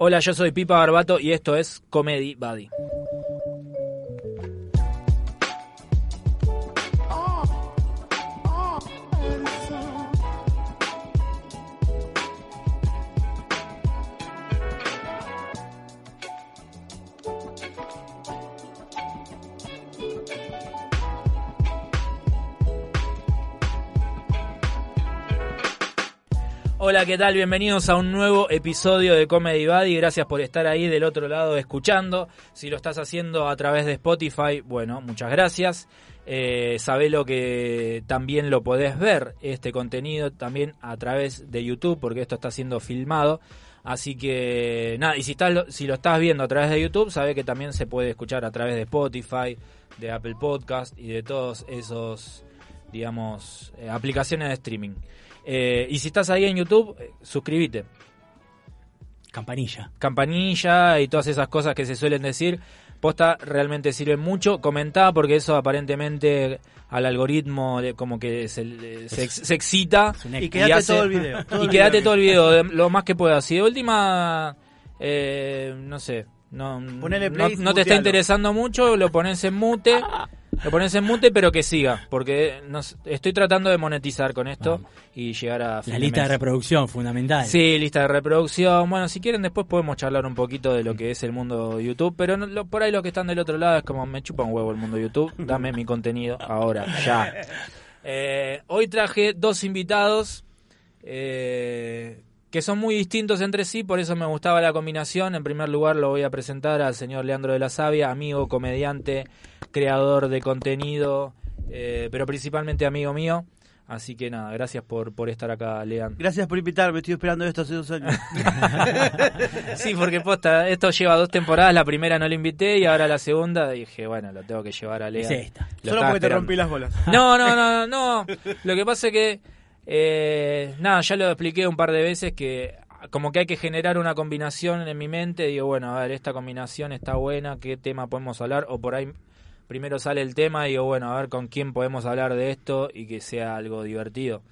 Hola, yo soy Pipa Barbato y esto es Comedy Buddy. Hola, ¿qué tal? Bienvenidos a un nuevo episodio de Comedy Buddy. Gracias por estar ahí del otro lado escuchando. Si lo estás haciendo a través de Spotify, bueno, muchas gracias. Eh, lo que también lo podés ver, este contenido, también a través de YouTube, porque esto está siendo filmado. Así que nada, y si, estás, si lo estás viendo a través de YouTube, sabe que también se puede escuchar a través de Spotify, de Apple Podcast y de todos esos, digamos, eh, aplicaciones de streaming. Eh, y si estás ahí en YouTube, eh, suscríbete. Campanilla. Campanilla y todas esas cosas que se suelen decir. Posta realmente sirve mucho. Comentá porque eso aparentemente al algoritmo como que se, se, excita. Y quédate todo el video. y quédate todo el video lo más que puedas. Y de última, eh, no sé, no, no, te está interesando mucho, lo pones en mute. Lo pones en mute, pero que siga, porque estoy tratando de monetizar con esto y llegar a... La lista de reproducción, fundamental. Sí, lista de reproducción. Bueno, si quieren después podemos charlar un poquito de lo que es el mundo YouTube, pero por ahí los que están del otro lado es como me chupa un huevo el mundo YouTube, dame mi contenido ahora, ya. Eh, hoy traje dos invitados. Eh, que son muy distintos entre sí, por eso me gustaba la combinación. En primer lugar lo voy a presentar al señor Leandro de la Sabia, amigo, comediante, creador de contenido, eh, pero principalmente amigo mío. Así que nada, gracias por, por estar acá, Leandro. Gracias por invitarme, estoy esperando esto hace dos años. sí, porque posta, esto lleva dos temporadas, la primera no lo invité y ahora la segunda dije, bueno, lo tengo que llevar a Leandro. Es esta. Solo porque te rompí las bolas. No, no, no, no. Lo que pasa es que eh, nada, ya lo expliqué un par de veces que como que hay que generar una combinación en mi mente. Digo, bueno, a ver, esta combinación está buena, ¿qué tema podemos hablar? O por ahí primero sale el tema y digo, bueno, a ver con quién podemos hablar de esto y que sea algo divertido.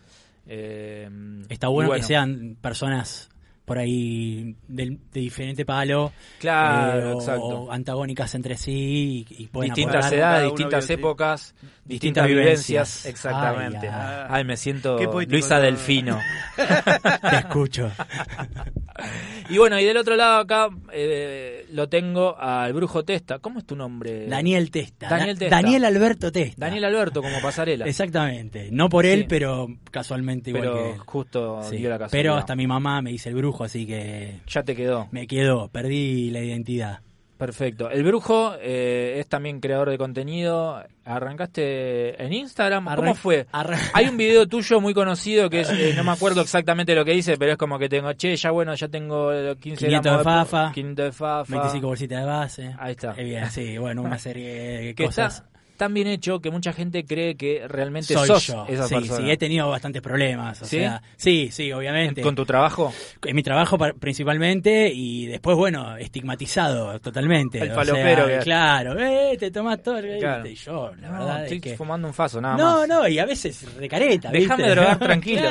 Eh, está bueno, que sean personas por ahí de, diferente palo. Claro, eh, exacto. antagónicas entre sí y, distintas edades, distintas épocas, distintas, vivencias. Exactamente. Ay, me siento Luisa Delfino. Te escucho. y bueno, y del otro lado acá eh, lo tengo al Brujo Testa. ¿Cómo es tu nombre? Daniel Testa. Daniel Testa. Daniel Alberto Testa. Daniel Alberto, como pasarela. Exactamente. No por él, pero casualmente igual pero justo dio la casualidad. Pero hasta mi mamá me dice el Brujo así que... Ya te quedó. Me quedó, perdí la identidad. Perfecto. El Brujo eh, es también creador de contenido. ¿Arrancaste en Instagram? ¿Cómo fue? Hay un video tuyo muy conocido que es, eh, no me acuerdo exactamente lo que dice, pero es como que tengo, che, ya bueno, ya tengo 15 500 de Fafa, 500 de Fafa, 25 bolsitas de base. Ahí está. bien, sí, bueno, una serie de cosas tan bien hecho que mucha gente cree que realmente Soy sos yo. esa sí, persona. Sí, he tenido bastantes problemas. ¿Sí? sí, sí, obviamente. ¿Con tu trabajo? En mi trabajo principalmente y después, bueno, estigmatizado totalmente. El falopero. claro, eh, te tomas todo. Claro. Y yo, la verdad. Estoy que... fumando un faso, nada no, más. No, no, y a veces recareta. Déjame drogar tranquilo.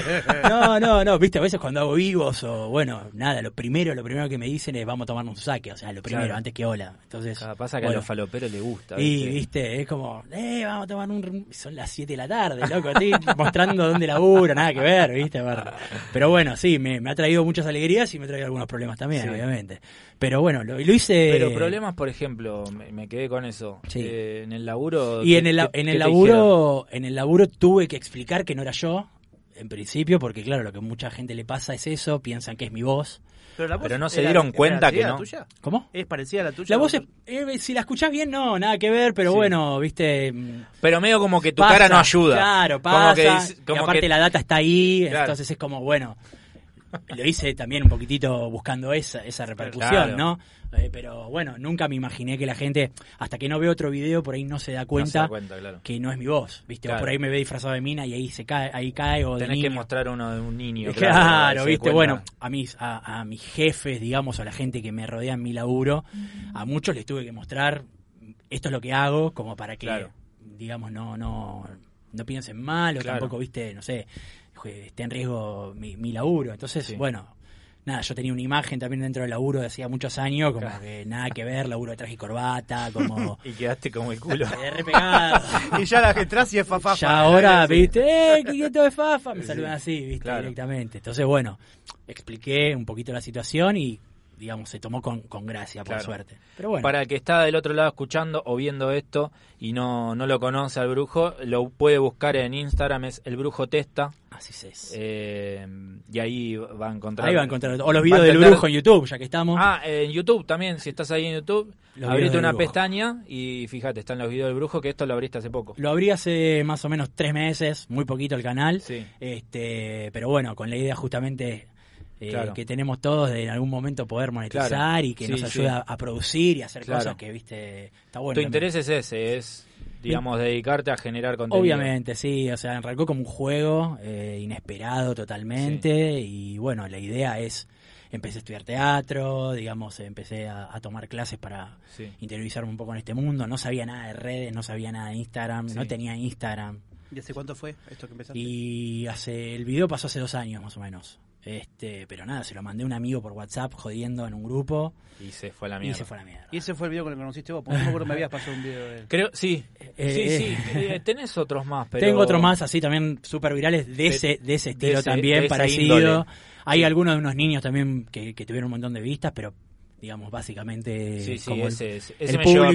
no, no, no, viste, a veces cuando hago vivos o, bueno, nada, lo primero, lo primero que me dicen es vamos a tomarnos un saque, o sea, lo primero, antes que hola. Entonces. pasa que a los faloperos les gusta. Y, viste, es como, eh, vamos a tomar un... Son las 7 de la tarde, loco, estoy mostrando dónde laburo, nada que ver, ¿viste? Pero bueno, sí, me, ha traído muchas alegrías y me ha traído algunos problemas también, obviamente. Pero bueno, lo, hice... Pero problemas, por ejemplo, me, quedé con eso. Eh, en el laburo... Y en el, en el laburo, en el laburo tuve que explicar que no era yo, en principio, porque claro, lo que mucha gente le pasa es eso, piensan que es mi voz. Pero, no se dieron cuenta que no. Tuya? ¿Cómo? ¿Es parecida a la tuya? La voz, eh, si la escuchás bien, no, nada que ver, pero bueno, viste. Mm, pero medio como que tu cara no ayuda. Claro, pasa. Como que, aparte la data está ahí, entonces es como, bueno, lo hice también un poquitito buscando esa, esa repercusión, ¿no? Eh, pero bueno, nunca me imaginé que la gente, hasta que no ve otro video, por ahí no se da cuenta, que no es mi voz, ¿viste? por ahí me ve disfrazado de mina y ahí se cae, ahí cae o Tenés que mostrar uno de un niño. Claro, ¿viste? Bueno, a mis, a, a, mis jefes, digamos, a la gente que me rodea en mi laburo, a muchos les tuve que mostrar esto es lo que hago, como para que, digamos, no, no, no piensen mal o tampoco, ¿viste? No sé esté en riesgo mi, laburo. Entonces, bueno, nada, yo tenía una imagen también dentro del laburo de hacía muchos años, como que nada que ver, laburo de traje y corbata, como... y quedaste como el culo. y ya la que entras y es fafa. Ya ahora, viste, eh, ¿qué de fafa? Me saludan así, viste, directamente. Entonces, bueno, expliqué un poquito la situación y digamos, se tomó con, con gracia, por suerte. Pero bueno. Para el que está del otro lado escuchando o viendo esto y no, no lo conoce al brujo, lo puede buscar en Instagram, es el brujo testa. Así es. Eh, y ahí va a encontrar. Ahí va a encontrar. O los videos del brujo en YouTube, ya que estamos. Ah, en YouTube también. Si estás ahí en YouTube, abrite una pestaña y fíjate, están los videos del brujo, que esto lo abriste hace poco. Lo abrí hace más o menos tres meses, muy poquito el canal. Sí. Este, pero bueno, con la idea justamente eh, que tenemos todos de en algún momento poder monetizar y que nos ayuda a producir y hacer cosas que, viste, está bueno. Tu interés es ese, es digamos, dedicarte a generar contenido. Obviamente, sí, o sea, arrancó como un juego eh, inesperado totalmente y bueno, la idea es, empecé a estudiar teatro, digamos, empecé a, tomar clases para interiorizarme un poco en este mundo, no sabía nada de redes, no sabía nada de Instagram, no tenía Instagram. ¿Y hace cuánto fue esto que empezaste? Y hace, el video pasó hace dos años más o menos. Este, pero nada, se lo mandé a un amigo por WhatsApp jodiendo en un grupo. Y se fue a la mierda. Y se fue a la mierda. ¿Y ese fue el video con el que conociste vos? Porque no me me habías pasado un video de él. Creo, sí. Eh, sí, sí. Eh, tenés otros más, pero... Tengo otros más así también súper virales de, ese, de ese estilo también, parecido. Hay algunos de unos niños también que, que tuvieron un montón de vistas, pero digamos, básicamente sí, sí, ese, ese, me Llevó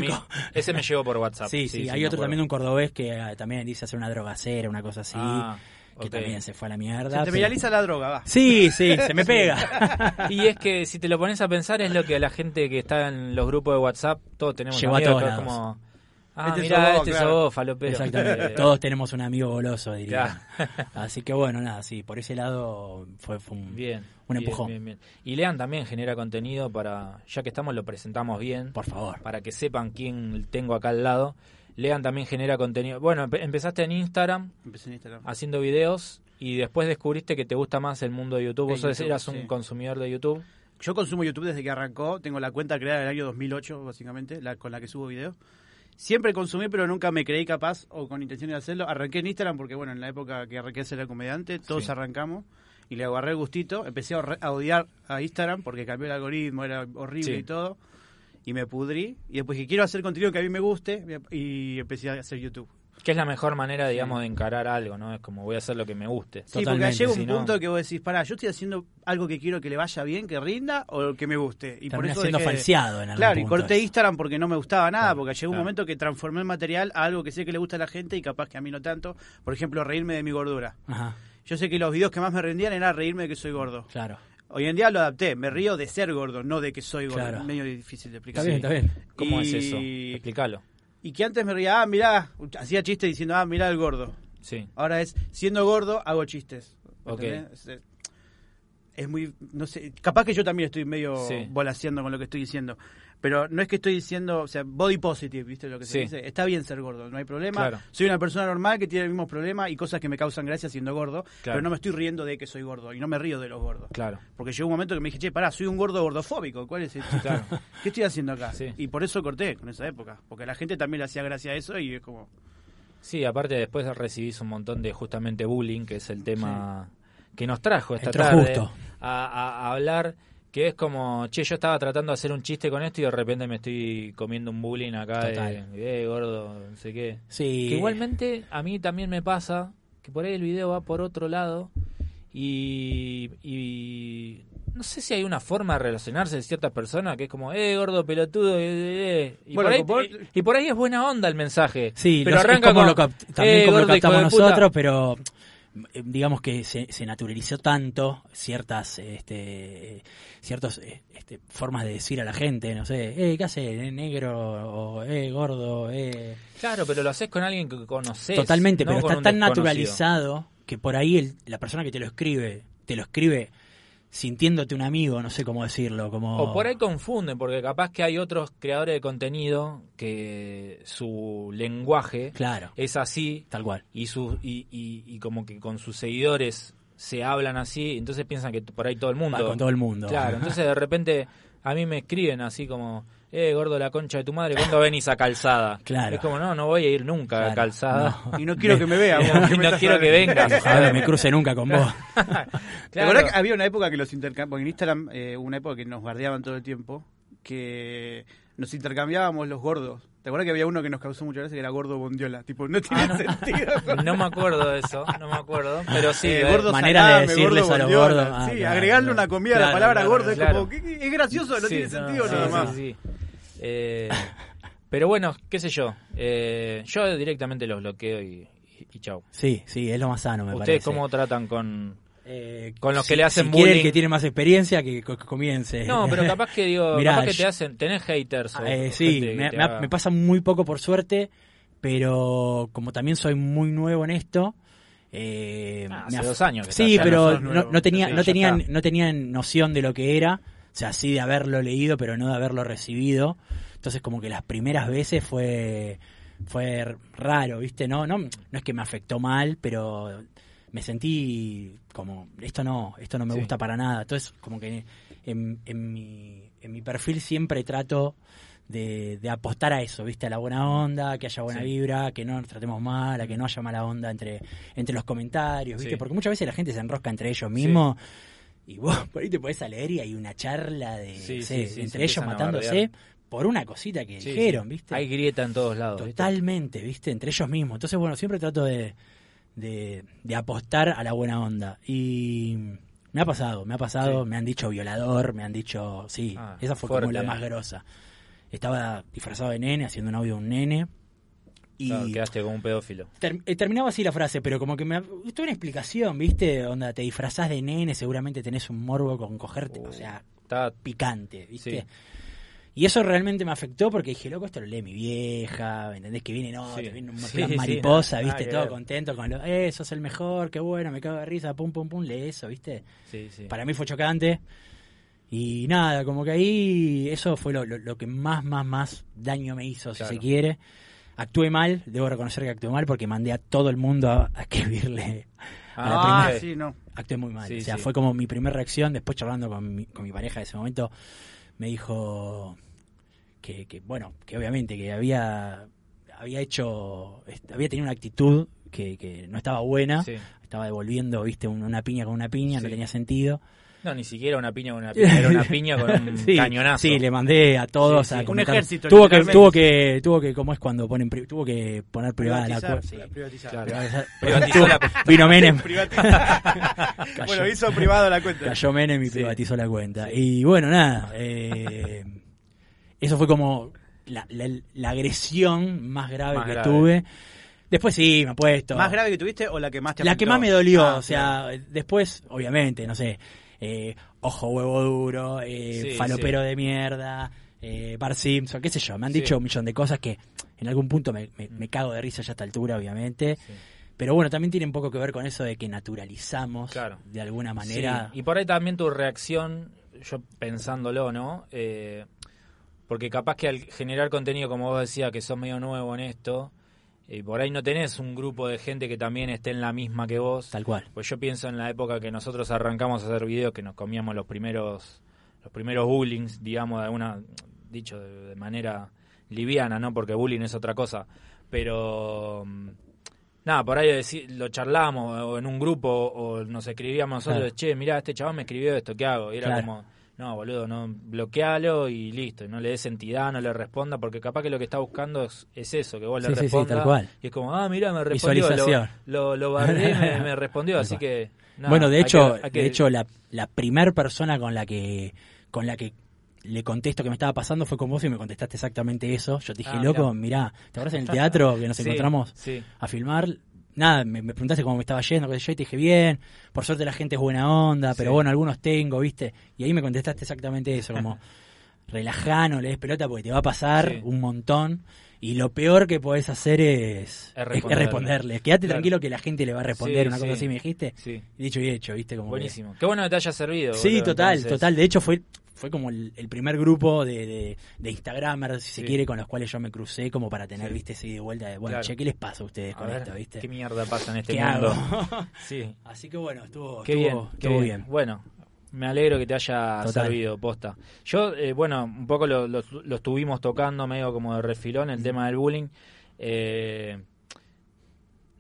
ese me llevó por WhatsApp. Sí, sí, hay otro también de un cordobés que ah, también dice hacer una drogacera, una cosa así. Ah que también se fue a la mierda. Se te viraliza la droga, va. Sí, sí, se me pega. y es que si te lo pones a pensar es lo que la gente que está en los grupos de WhatsApp, todos tenemos Llegó amigos, a como... Ah, este mira, este claro. falopero. Exactamente. Todos tenemos un amigo goloso, diría. Así que bueno, nada, sí, por ese lado fue, un, bien, un empujón. Bien, bien, y Lean también genera contenido para, ya que estamos, lo presentamos bien. Por favor. Para que sepan quién tengo acá al lado. Lean también genera contenido. Bueno, empezaste en Instagram, Empecé en Instagram, haciendo videos y después descubriste que te gusta más el mundo de YouTube. Vos eras un consumidor de YouTube. Yo consumo YouTube desde que arrancó. Tengo la cuenta creada en el año 2008, básicamente, la, con la que subo videos. Siempre consumí, pero nunca me creí capaz o con intención de hacerlo. Arranqué en Instagram porque, bueno, en la época que arranqué a ser comediante, todos arrancamos y le agarré el gustito. Empecé a, odiar a Instagram porque cambió el algoritmo, era horrible y todo y me pudrí. Y después que quiero hacer contenido que a mí me guste y empecé a hacer YouTube. Que es la mejor manera, digamos, de encarar algo, ¿no? Es como voy a hacer lo que me guste. Sí, porque llega un punto que vos decís, pará, yo estoy haciendo algo que quiero que le vaya bien, que rinda, o que me guste. Y por eso siendo falseado en algún Claro, y corté Instagram porque no me gustaba nada, porque llegó un momento que transformé el material a algo que sé que le gusta a la gente y capaz que a mí no tanto. Por ejemplo, reírme de mi gordura. Ajá. Yo sé que los videos que más me rendían era reírme de que soy gordo. Claro. Hoy en día lo adapté, me río de ser gordo, no de que soy gordo. Es medio difícil de explicar. Está bien, está bien. ¿Cómo es eso? Explícalo. Y que antes me ría, ah, mirá, hacía chistes diciendo, ah, mirá el gordo. Sí. Ahora es, siendo gordo, hago chistes. Ok. Es, muy, no sé, capaz que yo también estoy medio volaseando con lo que estoy diciendo. Pero no es que estoy diciendo, o sea, body positive, ¿viste lo que se dice? Está bien ser gordo, no hay problema. Soy una persona normal que tiene el mismo problema y cosas que me causan gracia siendo gordo, pero no me estoy riendo de que soy gordo y no me río de los gordos. Claro. Porque llegó un momento que me dije, che, pará, soy un gordo gordofóbico, ¿cuál es esto? Claro. ¿Qué estoy haciendo acá? Y por eso corté con esa época, porque a la gente también le hacía gracia a eso y es como... Sí, aparte después recibís un montón de justamente bullying, que es el tema que nos trajo esta tarde a hablar que es como, che, yo estaba tratando de hacer un chiste con esto y de repente me estoy comiendo un bullying acá de, eh, gordo, no sé qué. Sí. Que igualmente a mí también me pasa que por ahí el video va por otro lado y, y no sé si hay una forma de relacionarse de ciertas personas que es como, eh, gordo, pelotudo, eh, eh, eh". Y, por ahí, y, por ahí es buena onda el mensaje. Sí, pero arranca como lo también como lo captamos nosotros, pero digamos que se, naturalizó tanto ciertas este ciertas eh, este, formas de decir a la gente no sé eh, qué hace negro o eh gordo eh claro pero lo haces con alguien que conoces totalmente pero está tan naturalizado que por ahí la persona que te lo escribe te lo escribe sintiéndote un amigo, no sé cómo decirlo. Como... O por ahí confunden, porque capaz que hay otros creadores de contenido que su lenguaje claro, es así. Tal cual. Y, su, y, y, como que con sus seguidores se hablan así, entonces piensan que por ahí todo el mundo. con todo el mundo. Claro, entonces de repente a mí me escriben así como, eh, gordo la concha de tu madre, ¿cuándo venís a calzada? Claro. Es como, no, no voy a ir nunca a calzada. Y no quiero que me vea. y no quiero que vengas. Ojalá me cruce nunca con vos. claro. que había una época que los intercambiamos, en Instagram, eh, una época que nos guardeaban todo el tiempo, que nos intercambiábamos los gordos. ¿Te acuerdas que había uno que nos causó mucha gracia que era gordo bondiola? Tipo, no tiene ah, sentido. No me acuerdo de eso, no me acuerdo. Pero sí, eh, gordo manera de decirles a los gordos. Ah, sí, agregarle una comida a la palabra gordo es como, es gracioso, no tiene sentido nada más. Sí, eh, pero bueno, qué sé yo. Eh, yo directamente los bloqueo y, y, chau. Sí, sí, es lo más sano, me ¿Ustedes cómo tratan con, eh, con los que le hacen si bullying. el que tiene más experiencia, que, comience. No, pero capaz que digo, capaz que te hacen, tenés haters. Eh, sí, me, pasa muy poco por suerte, pero como también soy muy nuevo en esto. Eh, ah, hace dos años. sí, pero no, tenía, no tenían, no tenían noción de lo que era, o sea, sí de haberlo leído, pero no de haberlo recibido. Entonces, como que las primeras veces fue fue raro, ¿viste? No, no, no es que me afectó mal, pero me sentí como, esto no, esto no me gusta para nada. Entonces, como que en, en, mi, en mi perfil siempre trato de, de, apostar a eso, ¿viste? A la buena onda, que haya buena vibra, que no nos tratemos mal, a que no haya mala onda entre, entre los comentarios, ¿viste? Porque muchas veces la gente se enrosca entre ellos mismos. Y vos por ahí te podés leer y hay una charla de entre ellos matándose por una cosita que dijeron, ¿viste? Hay grieta en todos lados. Totalmente, ¿viste? Entre ellos mismos. Entonces, bueno, siempre trato de, de, apostar a la buena onda. Y me ha pasado, me ha pasado, me han dicho violador, me han dicho, sí, ah, esa fue como la más grosa. Estaba disfrazado de nene, haciendo un audio de un nene. Y quedaste como un pedófilo. Eh, terminaba así la frase, pero como que me. Esto una explicación, ¿viste? Onda, te disfrazás de nene, seguramente tenés un morbo con cogerte. o sea, está picante, ¿viste? Y eso realmente me afectó porque dije, loco, esto lo lee mi vieja, ¿me entendés? Que viene, no, te viene una mariposa, ¿viste? Todo contento con lo, eh, sos el mejor, qué bueno, me cago de risa, pum, pum, pum, lee eso, ¿viste? Para mí fue chocante. Y nada, como que ahí eso fue lo, lo, que más, más, más daño me hizo, si se quiere. Actué mal, debo reconocer que actué mal porque mandé a todo el mundo a, escribirle a la ah, primera. sí, no. Actué muy mal. o sea, fue como mi primera reacción. Después charlando con mi, con mi pareja de ese momento, me dijo, que, bueno, que obviamente que había, había hecho, había tenido una actitud que, que no estaba buena, estaba devolviendo, viste, una piña con una piña, no tenía sentido. No, ni siquiera una piña con una piña, era una piña con un cañonazo. Sí, le mandé a todos a un ejército. Tuvo que, tuvo que, tuvo que, ¿cómo es cuando ponen, tuvo que poner privada la cuenta. Privatizar. Vino Menem. bueno, hizo privado la cuenta. Cayó Menem y privatizó la cuenta. Y bueno, nada, eh, eso fue como la, la, agresión más grave que tuve. Después sí, me ha puesto. ¿Más grave que tuviste o la que más te La que más me dolió, ah, o sea, después, obviamente, no sé, eh, ojo huevo duro, eh, falopero de mierda, eh, Bar Simpson, qué sé yo, me han dicho un millón de cosas que en algún punto me, me, cago de risa ya a esta altura, obviamente. Pero bueno, también tiene un poco que ver con eso de que naturalizamos de alguna manera. Y por ahí también tu reacción, yo pensándolo, ¿no? Eh, porque capaz que al generar contenido, como vos decías, que sos medio nuevo en esto, y por ahí no tenés un grupo de gente que también esté en la misma que vos. Tal cual. Pues yo pienso en la época que nosotros arrancamos a hacer videos, que nos comíamos los primeros los primeros bullying, digamos, de alguna, dicho de, manera liviana, ¿no? Porque bullying es otra cosa. Pero mm, nada, por ahí lo charlamos o en un grupo o nos escribíamos nosotros, che, mirá, este chaval me escribió esto, ¿qué hago? Y era como no, boludo, no, bloquealo y listo, no le des entidad, no le responda, porque capaz que lo que está buscando es, eso, que vos le respondas. Y es como, ah, mira, me respondió, lo, lo, me, respondió, así que... bueno, de hecho, de hecho la, la primer persona con la que con la que le contesto que me estaba pasando fue con vos y me contestaste exactamente eso. Yo te dije, ah, loco, mirá. ¿te acuerdas en el teatro que nos encontramos a filmar? Nada, me, preguntaste cómo me estaba yendo, que yo, y te dije, bien, por suerte la gente es buena onda, pero bueno, algunos tengo, ¿viste? Y ahí me contestaste exactamente eso, como, relajano, le des pelota porque te va a pasar un montón. Y lo peor que podés hacer es, responderle. Quédate tranquilo que la gente le va a responder, una cosa así me dijiste. Dicho y hecho, ¿viste? Como Buenísimo. Qué bueno que te haya servido. Sí, total, total. De hecho, fue fue como el, primer grupo de, de, de Instagramers, si se quiere, con los cuales yo me crucé como para tener, viste, ese de vuelta de, bueno, che, ¿qué les pasa a ustedes con esto, viste? ¿Qué mierda pasa en este mundo? sí. Así que bueno, estuvo, qué bien, qué bien. Bueno, Me alegro que te haya servido, posta. Yo, eh, bueno, un poco lo, lo, estuvimos tocando medio como de refilón, el tema del bullying. Eh,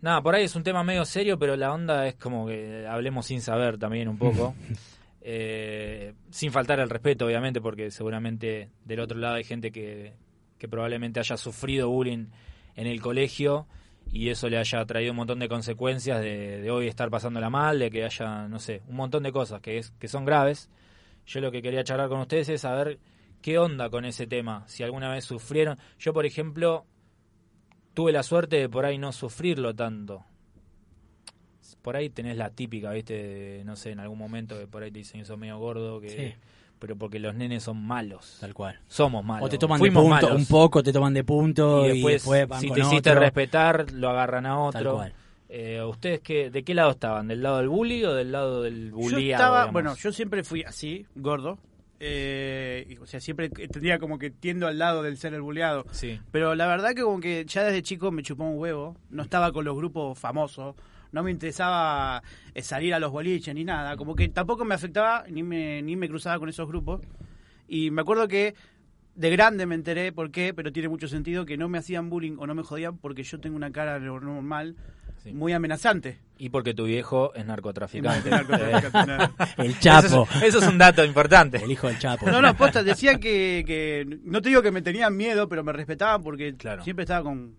nada, por ahí es un tema medio serio, pero la onda es como que hablemos sin saber también un poco. Eh, sin faltar el respeto, obviamente, porque seguramente del otro lado hay gente que, que probablemente haya sufrido bullying en el colegio y eso le haya traído un montón de consecuencias de, hoy estar pasándola mal, de que haya, no sé, un montón de cosas que, es, que son graves. Yo lo que quería charlar con ustedes es saber qué onda con ese tema, si alguna vez sufrieron. Yo, por ejemplo, tuve la suerte de por ahí no sufrirlo tanto. Por ahí tenés la típica, ¿viste? no sé, en algún momento que por ahí te dicen eso medio gordo, que pero porque los nenes son malos. Tal cual. Somos malos. O te toman de punto, un poco te toman de punto y después, si te hiciste respetar, lo agarran a otro. Tal cual. Eh, ¿Ustedes qué, de qué lado estaban? ¿Del lado del bully o del lado del bullyado? Yo estaba, bueno, yo siempre fui así, gordo. Eh, o sea, siempre tendría como que tiendo al lado del ser el bulleado. Sí. Pero la verdad que como que ya desde chico me chupó un huevo. No estaba con los grupos famosos no me interesaba eh, salir a los boliches ni nada, como que tampoco me afectaba ni me, ni me cruzaba con esos grupos. Y me acuerdo que de grande me enteré por qué, pero tiene mucho sentido que no me hacían bullying o no me jodían porque yo tengo una cara normal, muy amenazante. Y porque tu viejo es narcotraficante. el Chapo. Eso es, un dato importante. El hijo del Chapo. No, no, posta, decía que, que, no te digo que me tenían miedo, pero me respetaban porque siempre estaba con,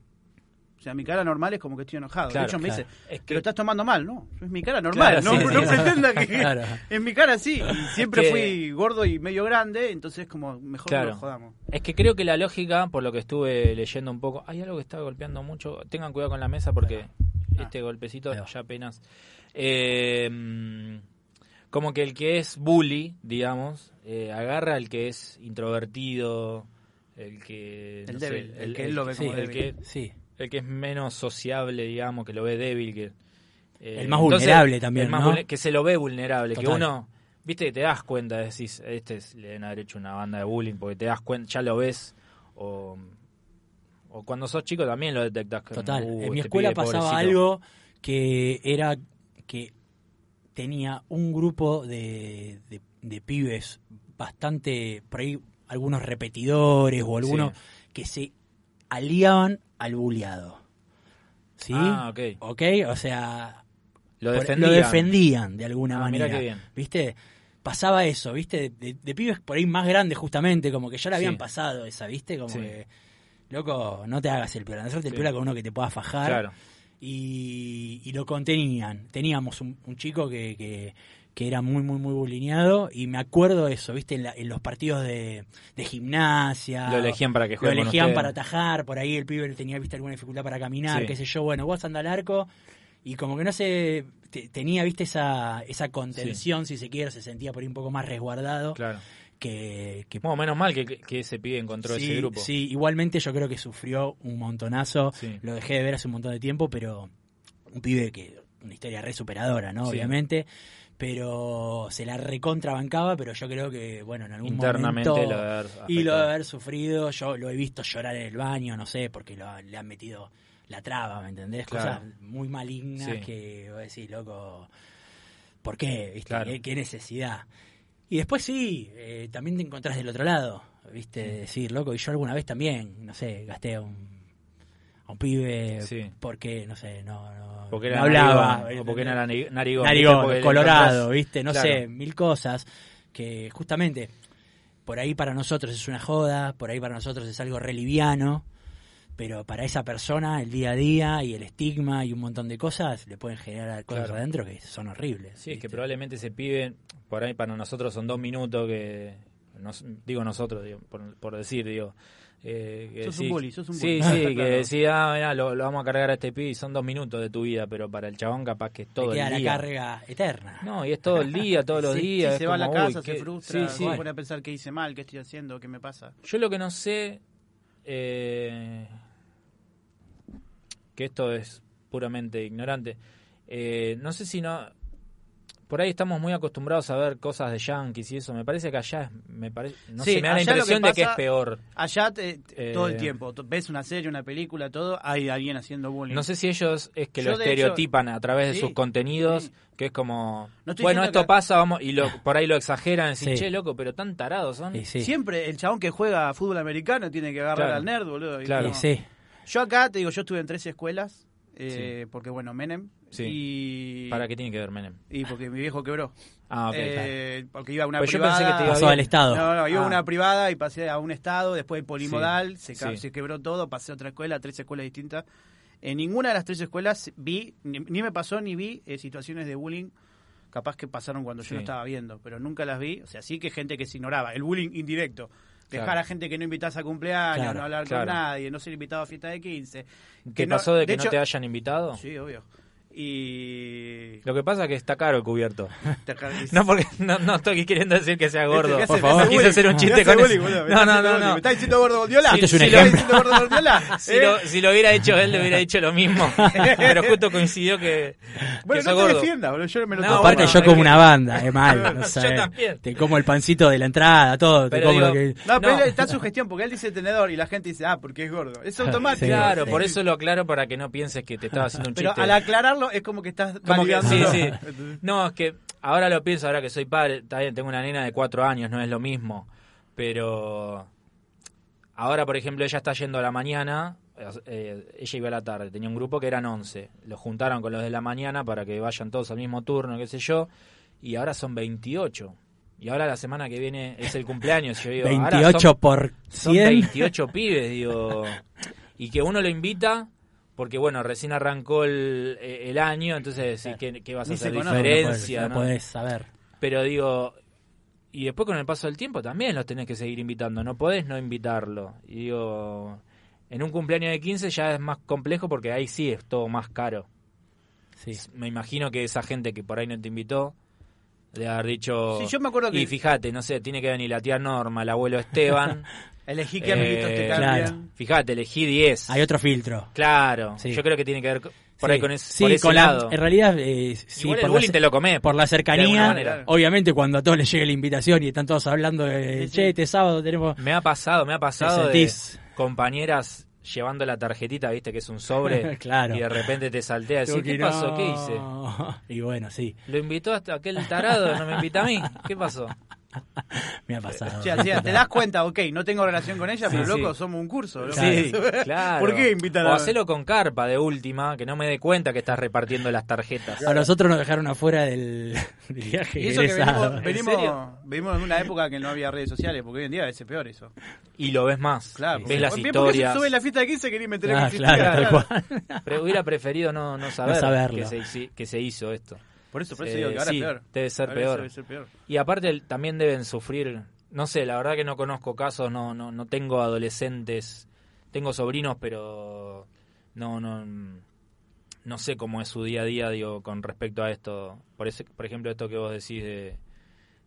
o sea, mi cara normal es como que estoy enojado. de hecho, me dice, es que lo estás tomando mal, ¿no? Es mi cara normal, no, no pretenda que es mi cara sí. Y siempre fui gordo y medio grande, entonces como mejor lo jodamos. Es que creo que la lógica, por lo que estuve leyendo un poco, hay algo que está golpeando mucho. Tengan cuidado con la mesa porque ah. este golpecito ya apenas... Eh, como que el que es bully, digamos, eh, agarra al que es introvertido, el que... El débil, el, que él lo ve como El que, sí el que es menos sociable, digamos, que lo ve débil, que eh, el más vulnerable también, ¿no? que se lo ve vulnerable, que uno, viste, que te das cuenta, decís, este es, le deben haber hecho una banda de bullying, porque te das cuenta, ya lo ves, o, o cuando sos chico también lo detectas. Total, uh, en mi este escuela pasaba algo que era que tenía un grupo de, de, pibes bastante, por ahí algunos repetidores o algunos que se aliaban al bulliado. ¿Sí? Ah, ok. Ok, o sea, lo defendían, de alguna ah, manera. Bien. ¿Viste? Pasaba eso, ¿viste? De, pibes por ahí más grandes, justamente, como que ya le habían pasado esa, ¿viste? Como que, loco, no te hagas el piola, no el piola con uno que te pueda fajar. Claro. Y, y lo contenían. Teníamos un, chico que, que era muy, muy, muy bulineado. Y me acuerdo eso, ¿viste? En, los partidos de, gimnasia. Lo elegían para que juegue Lo elegían para atajar, por ahí el pibe tenía, ¿viste? Alguna dificultad para caminar, qué sé yo. Bueno, vos anda al arco. Y como que no sé, tenía, ¿viste? Esa, esa contención, si se quiere, se sentía por ahí un poco más resguardado. Claro. Que, que menos mal que, que, ese pibe encontró ese grupo. Sí, igualmente yo creo que sufrió un montonazo. Lo dejé de ver hace un montón de tiempo, pero un pibe que una historia re superadora, ¿no? Obviamente pero se la recontrabancaba, pero yo creo que, bueno, en algún Internamente momento... Lo haber y lo de haber sufrido, yo lo he visto llorar en el baño, no sé, porque le han metido la traba, ¿me entendés? Cosas muy malignas que voy a decir, loco, ¿por qué? ¿Viste? ¿Qué, necesidad? Y después sí, eh, también te encontrás del otro lado, ¿viste? Decir, loco, y yo alguna vez también, no sé, gasté un un pibe porque, no sé, no, no, porque era hablaba. o porque era narigón. Narigón, colorado, ¿viste? No sé, mil cosas que justamente por ahí para nosotros es una joda, por ahí para nosotros es algo reliviano, pero para esa persona el día a día y el estigma y un montón de cosas le pueden generar cosas adentro que son horribles. Sí, es que probablemente ese pibe, por ahí para nosotros son dos minutos que, digo nosotros, por, por decir, digo, eh, sos un bully, sos un bully. Sí, sí, que decía, ah, lo, vamos a cargar a este pibe y son dos minutos de tu vida, pero para el chabón capaz que es todo el día. la carga eterna. No, y es todo el día, todos los días. se va a la casa, se frustra, se pone a pensar qué hice mal, qué estoy haciendo, qué me pasa. Yo lo que no sé, eh, que esto es puramente ignorante, eh, no sé si no por ahí estamos muy acostumbrados a ver cosas de yankees y eso. Me parece que allá me parece, no sé, me da la impresión de que es peor. Allá todo el eh, tiempo, ves una serie, una película, todo, hay alguien haciendo bullying. No sé si ellos es que lo estereotipan a través de sus contenidos, que es como, bueno, esto pasa, vamos, y lo, por ahí lo exageran, decir, che, loco, pero tan tarados son. Siempre el chabón que juega fútbol americano tiene que agarrar al nerd, boludo. Claro, sí. Yo acá, te digo, yo estuve en tres escuelas, eh, porque bueno, Menem. Y... ¿Para qué tiene que ver Menem? Y porque mi viejo quebró. Ah, ok. Eh, porque iba a una pues privada. Yo pensé que te pasó al Estado. No, no, iba a ah. una privada y pasé a un Estado, después polimodal, se, se, quebró todo, pasé a otra escuela, tres escuelas distintas. En ninguna de las tres escuelas vi, ni, me pasó ni vi eh, situaciones de bullying capaz que pasaron cuando yo no estaba viendo, pero nunca las vi. O sea, sí que gente que se ignoraba. El bullying indirecto dejar a gente que no invitas a cumpleaños, no hablar con nadie, no ser invitado a fiesta de 15. ¿Qué pasó de que no te hayan invitado? Sí, obvio. Y... Lo que pasa es que está caro el cubierto. no, porque no, no, estoy queriendo decir que sea gordo. Por favor, quise hacer un chiste con eso. No, no, no, no. ¿Me está diciendo gordo Bordiola? Este es un ejemplo. si, lo, si lo hubiera hecho él, le hubiera dicho lo mismo. Pero justo coincidió que. Bueno, que no te gordo. defienda, bro. Yo me lo no, aparte, yo como una banda, es mal. No sé. Yo también. Te como el pancito de la entrada, todo. te como lo que... No, pero está su gestión, porque él dice tenedor y la gente dice, ah, porque es gordo. Es automático. Claro, por eso lo aclaro para que no pienses que te estaba haciendo un chiste. Pero al aclararlo es como que estás sí, sí. No, es que ahora lo pienso, ahora que soy padre, está bien, tengo una nena de cuatro años, no es lo mismo. Pero ahora, por ejemplo, ella está yendo a la mañana, eh, ella iba a la tarde, tenía un grupo que eran 11. Lo juntaron con los de la mañana para que vayan todos al mismo turno, qué sé yo, y ahora son 28. Y ahora la semana que viene es el cumpleaños. Yo digo, 28 por 100. Son 28 pibes, digo. Y que uno lo invita porque bueno, recién arrancó el, el año, entonces ¿qué, qué vas a hacer? Diferencia, no, puedes, saber. Pero digo, y después con el paso del tiempo también los tenés que seguir invitando, no podés no invitarlo. Y digo, en un cumpleaños de 15 ya es más complejo porque ahí sí es todo más caro. Sí. Me imagino que esa gente que por ahí no te invitó, de haber dicho... Sí, yo me acuerdo que... Y fíjate, no sé, tiene que venir la tía Norma, el abuelo Esteban... Elegí qué amiguitos te cambian. Claro. Fíjate, elegí 10. Hay otro filtro. Claro. Yo creo que tiene que ver por ahí con, ese, por ese lado. en realidad, eh, sí, por el bullying te lo comés. Por la cercanía, obviamente cuando a todos les llega la invitación y están todos hablando de, che, este sábado tenemos... Me ha pasado, me ha pasado de compañeras llevando la tarjetita, viste que es un sobre, claro. y de repente te saltea así, ¿qué pasó? ¿Qué hice? Y bueno, sí. Lo invitó hasta aquel tarado, no me invita a mí. ¿Qué pasó? Me ha pasado. te das cuenta, ok, no tengo relación con ella, pero loco, somos un curso. Sí, claro. ¿Por qué invitar a.? O hacelo con carpa de última, que no me dé cuenta que estás repartiendo las tarjetas. A nosotros nos dejaron afuera del, viaje. Y eso que venimos, venimos, en una época que no había redes sociales, porque hoy en día es peor eso. Y lo ves más. Claro. Ves las historias. Sube la fiesta de 15 quería meter ah, claro, Pero hubiera preferido no, no saber que, se, que se hizo esto. Por eso, por eso digo que ahora sí, es peor. Debe ser peor. Y aparte también deben sufrir, no sé, la verdad que no conozco casos, no, no, no tengo adolescentes, tengo sobrinos, pero no, no, no sé cómo es su día a día, digo, con respecto a esto. Por, ese, por ejemplo, esto que vos decís de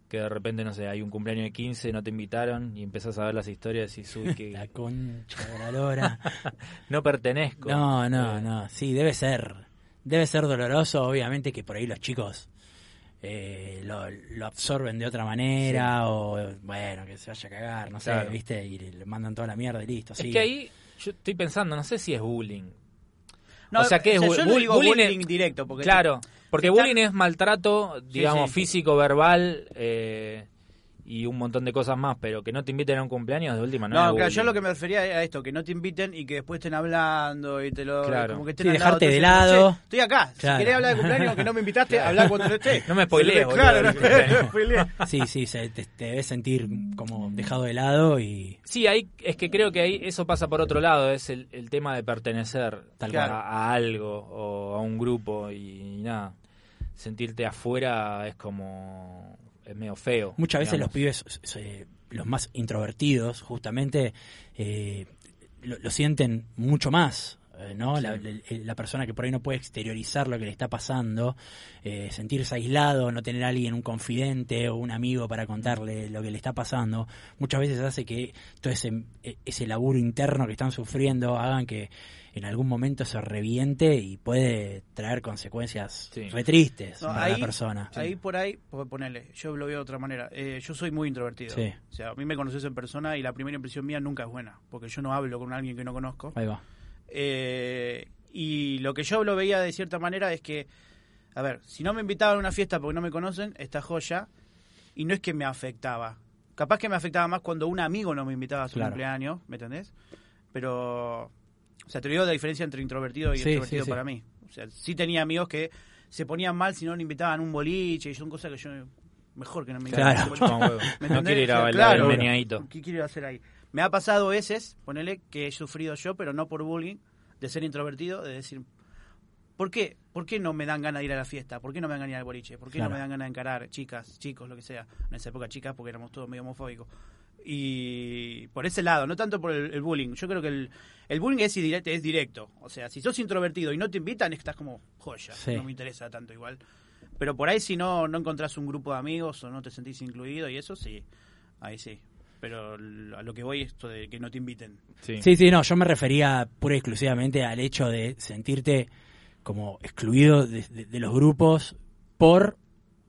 que de repente, no sé, hay un cumpleaños de 15, no te invitaron y empezás a ver las historias y subís que... la concha de la lora. no pertenezco. No, no, no, sí, debe ser debe ser doloroso, obviamente, que por ahí los chicos eh, lo, absorben de otra manera o, bueno, que se vaya a cagar, no sé, ¿viste? Y le mandan toda la mierda y listo. Es que ahí yo estoy pensando, no sé si es bullying. No, o sea, ¿qué es bullying? bullying directo. Porque claro, porque bullying es maltrato, digamos, físico, verbal, eh, y un montón de cosas más, pero que no te inviten a un cumpleaños de última no. No, claro, yo lo que me refería a esto, que no te inviten y que después estén hablando y te lo. Claro. Como que estén dejarte de lado. estoy acá. Si querés hablar de cumpleaños, que no me invitaste, hablar cuando esté. No me spoilees, Claro, no, no Sí, sí, se, te, debes sentir como dejado de lado y. Sí, ahí es que creo que ahí eso pasa por otro lado, es el, el tema de pertenecer tal a, a algo o a un grupo y nada. Sentirte afuera es como medio feo. Muchas veces los pibes, los más introvertidos, justamente, eh, lo, sienten mucho más eh, ¿no? La, persona que por ahí no puede exteriorizar lo que le está pasando, eh, sentirse aislado, no tener a alguien, un confidente o un amigo para contarle lo que le está pasando, muchas veces hace que todo ese, e, ese laburo interno que están sufriendo hagan que en algún momento se reviente y puede traer consecuencias re tristes para la persona. Ahí por ahí, ponerle, yo lo veo de otra manera. Eh, yo soy muy introvertido. O sea, a mí me conoces en persona y la primera impresión mía nunca es buena, porque yo no hablo con alguien que no conozco. Ahí va. Eh, y lo que yo lo veía de cierta manera es que, a ver, si no me invitaban a una fiesta porque no me conocen, esta joya, y no es que me afectaba. Capaz que me afectaba más cuando un amigo no me invitaba a su cumpleaños, ¿me entendés? Pero o sea, te digo la diferencia entre introvertido y extrovertido para mí. O sea, sí tenía amigos que se ponían mal si no le invitaban un boliche y son cosas que yo mejor que no me claro. no quiero ir a bailar el meneadito. ¿Qué quiero hacer ahí? Me ha pasado veces, ponele, que he sufrido yo, pero no por bullying, de ser introvertido, de decir, ¿por qué? ¿Por qué no me dan ganas de ir a la fiesta? ¿Por qué no me dan ganas de ir al boliche? ¿Por qué no me dan ganas de encarar chicas, chicos, lo que sea? En esa época chicas porque éramos todos medio homofóbicos. Y por ese lado, no tanto por el, bullying. Yo creo que el, el bullying es, directo, es directo. O sea, si sos introvertido y no te invitan, estás como joya. No me interesa tanto igual. Pero por ahí si no, no encontrás un grupo de amigos o no te sentís incluido y eso sí, ahí sí. Pero a lo que voy es esto de que no te inviten. Sí, sí, sí no, yo me refería pura y exclusivamente al hecho de sentirte como excluido de los grupos por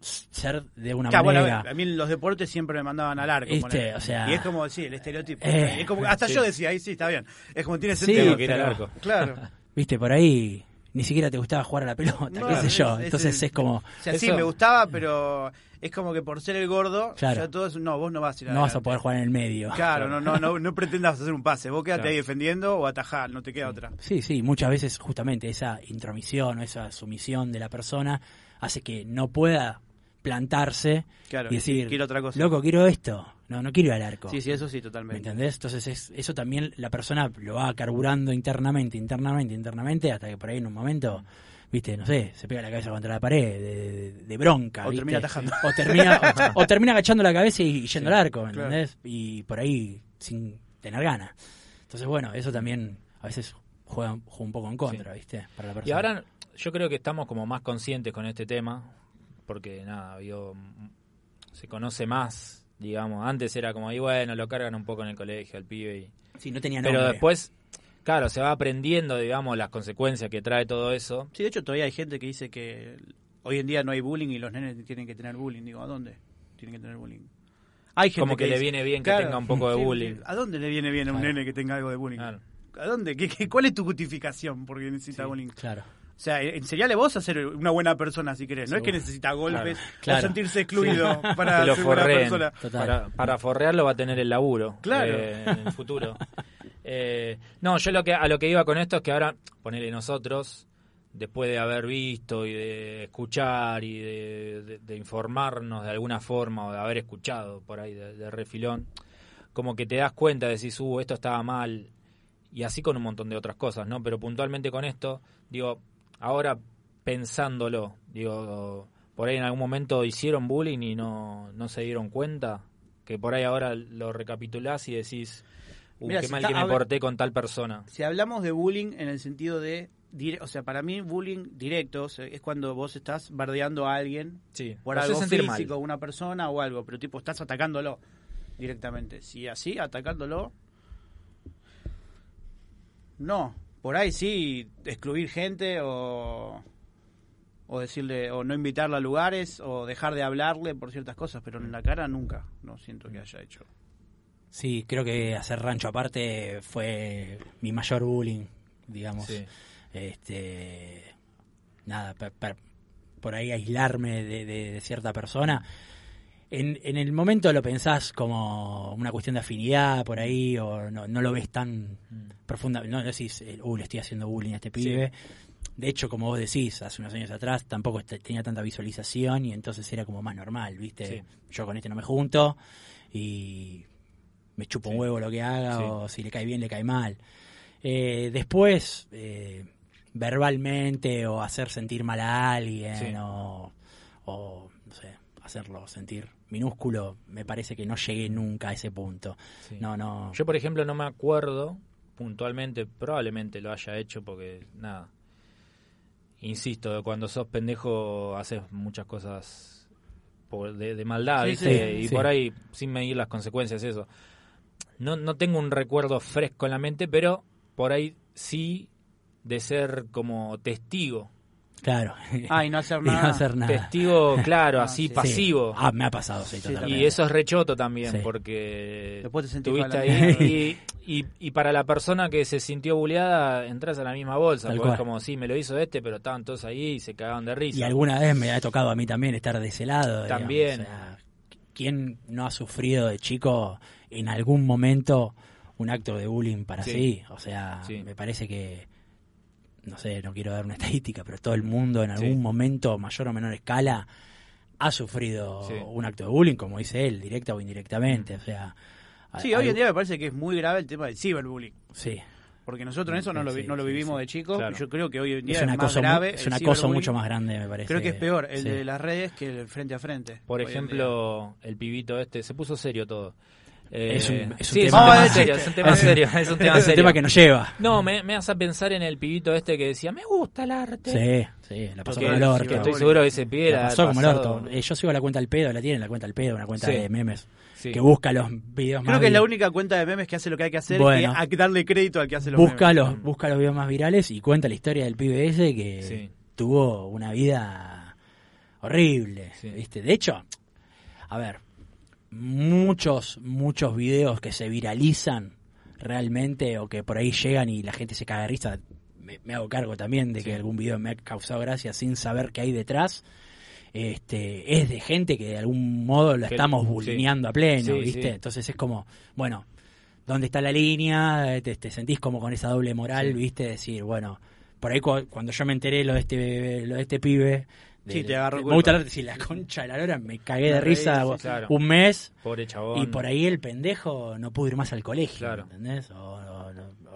ser de una manera. a, mí los deportes siempre me mandaban al arco. o sea, y es como, sí, el estereotipo. Eh, es como, hasta yo decía, ahí sí, está bien. Es como tiene sentido. que era arco. Claro. Viste, por ahí ni siquiera te gustaba jugar a la pelota, qué sé yo. Entonces es, como... O sea, sí, me gustaba, pero es como que por ser el gordo, claro. todos, no, vos no vas a ir No vas a poder jugar en el medio. Claro, no, no, no, no pretendas hacer un pase, vos quédate ahí defendiendo o atajar, no te queda otra. Sí, sí, muchas veces justamente esa intromisión o esa sumisión de la persona hace que no pueda plantarse y decir, quiero otra cosa. loco, quiero esto. No, no quiero ir al arco. Sí, sí, eso sí, totalmente. ¿Me entendés? Entonces es, eso también la persona lo va carburando internamente, internamente, internamente, hasta que por ahí en un momento, viste, no sé, se pega la cabeza contra la pared de, bronca. O termina atajando. O termina, o, termina agachando la cabeza y, yendo al arco, ¿me entendés? Y por ahí sin tener ganas. Entonces, bueno, eso también a veces juega, un poco en contra, ¿viste? Para la persona. Y ahora yo creo que estamos como más conscientes con este tema, porque nada, vio, se conoce más, digamos. Antes era como ahí, bueno, lo cargan un poco en el colegio al pibe. Y, sí, no tenía Pero después, claro, se va aprendiendo, digamos, las consecuencias que trae todo eso. Sí, de hecho todavía hay gente que dice que hoy en día no hay bullying y los nenes tienen que tener bullying. Digo, ¿a dónde tienen que tener bullying? Hay gente como que, le viene bien que tenga un poco de bullying. ¿A dónde le viene bien a un nene que tenga algo de bullying? ¿A dónde? ¿Qué, cuál es tu justificación porque necesita bullying? Claro. O sea, enseñale vos a ser una buena persona si querés. No es que necesita golpes o sentirse excluido para ser buena persona. Para, para, forrearlo va a tener el laburo claro. Eh, en el futuro. Eh, no, yo lo que a lo que iba con esto es que ahora, ponele nosotros, después de haber visto y de escuchar y de, informarnos de alguna forma o de haber escuchado por ahí de, refilón, como que te das cuenta, decís, uh, esto estaba mal, y así con un montón de otras cosas, ¿no? Pero puntualmente con esto, digo, ahora pensándolo, digo, por ahí en algún momento hicieron bullying y no, no se dieron cuenta, que por ahí ahora lo recapitulás y decís, uh, qué mal que me porté con tal persona. Si hablamos de bullying en el sentido de, o sea, para mí bullying directo es cuando vos estás bardeando a alguien por algo físico, una persona o algo, pero tipo estás atacándolo directamente. Si así, atacándolo, no, por ahí sí, excluir gente o, o decirle, o no invitarla a lugares, o dejar de hablarle por ciertas cosas, pero en la cara nunca, no siento que haya hecho. Sí, creo que hacer rancho aparte fue mi mayor bullying, digamos. Este, nada, por ahí aislarme de cierta persona en, en, el momento lo pensás como una cuestión de afinidad por ahí, o no, no lo ves tan mm. profunda, no decís, eh, uh, le estoy haciendo bullying a este pibe. De hecho, como vos decís, hace unos años atrás tampoco tenía tanta visualización y entonces era como más normal, ¿viste? Yo con este no me junto y me chupo un huevo lo que haga o si le cae bien, le cae mal. Eh, después, eh, verbalmente o hacer sentir mal a alguien o, o, no sé, hacerlo sentir minúsculo, me parece que no llegué nunca a ese punto. No, no. Yo, por ejemplo, no me acuerdo, puntualmente, probablemente lo haya hecho porque, nada, insisto, cuando sos pendejo haces muchas cosas de, maldad, y por ahí sin medir las consecuencias, eso. No, no tengo un recuerdo fresco en la mente, pero por ahí sí de ser como testigo Claro. Ah, y no hacer nada. Testigo, claro, ah, así, pasivo. Ah, me ha pasado, sí, Y eso es rechoto también, porque Después te estuviste ahí. y, y, para la persona que se sintió bulleada, entras a la misma bolsa. porque es como, sí, me lo hizo este, pero estaban todos ahí y se cagaban de risa. Y alguna vez me ha tocado a mí también estar de ese lado. También. ¿Quién no ha sufrido de chico en algún momento un acto de bullying para sí? O sea, me parece que no sé, no quiero dar una estadística, pero todo el mundo en algún momento, mayor o menor escala, ha sufrido un acto de bullying, como dice él, directa o indirectamente. O sea, sí, hoy en día me parece que es muy grave el tema del ciberbullying. Sí. Porque nosotros en eso no lo, no lo vivimos de chicos. Yo creo que hoy en día es, una cosa grave. Es una cosa mucho más grande, me parece. Creo que es peor el de las redes que el frente a frente. Por ejemplo, el pibito este, se puso serio todo. Es un, eh, tema, serio, es un tema serio, es un tema, tema que nos lleva. No, me, me hace pensar en el pibito este que decía, me gusta el arte. Sí, sí, la pasó como el orto. estoy seguro que ese pibe la pasó como el orto. Eh, yo sigo la cuenta del pedo, la tienen la cuenta del pedo, una cuenta de memes. Que busca los videos Creo que es la única cuenta de memes que hace lo que hay que hacer bueno, y darle crédito al que hace los busca Los, busca los videos más virales y cuenta la historia del pibe ese que tuvo una vida horrible. ¿viste? De hecho, a ver, muchos, muchos videos que se viralizan realmente o que por ahí llegan y la gente se caga de risa. Me, hago cargo también de que algún video me ha causado gracia sin saber qué hay detrás. Este, es de gente que de algún modo lo estamos bullineando a pleno, ¿viste? Entonces es como, bueno, ¿dónde está la línea? Te, sentís como con esa doble moral, ¿viste? Decir, bueno, por ahí cuando yo me enteré lo de este, lo de este pibe, Sí, te agarro Me gusta decir la concha de la lora, me cagué de risa un mes. Pobre chabón. Y por ahí el pendejo no pudo ir más al colegio, ¿entendés? O,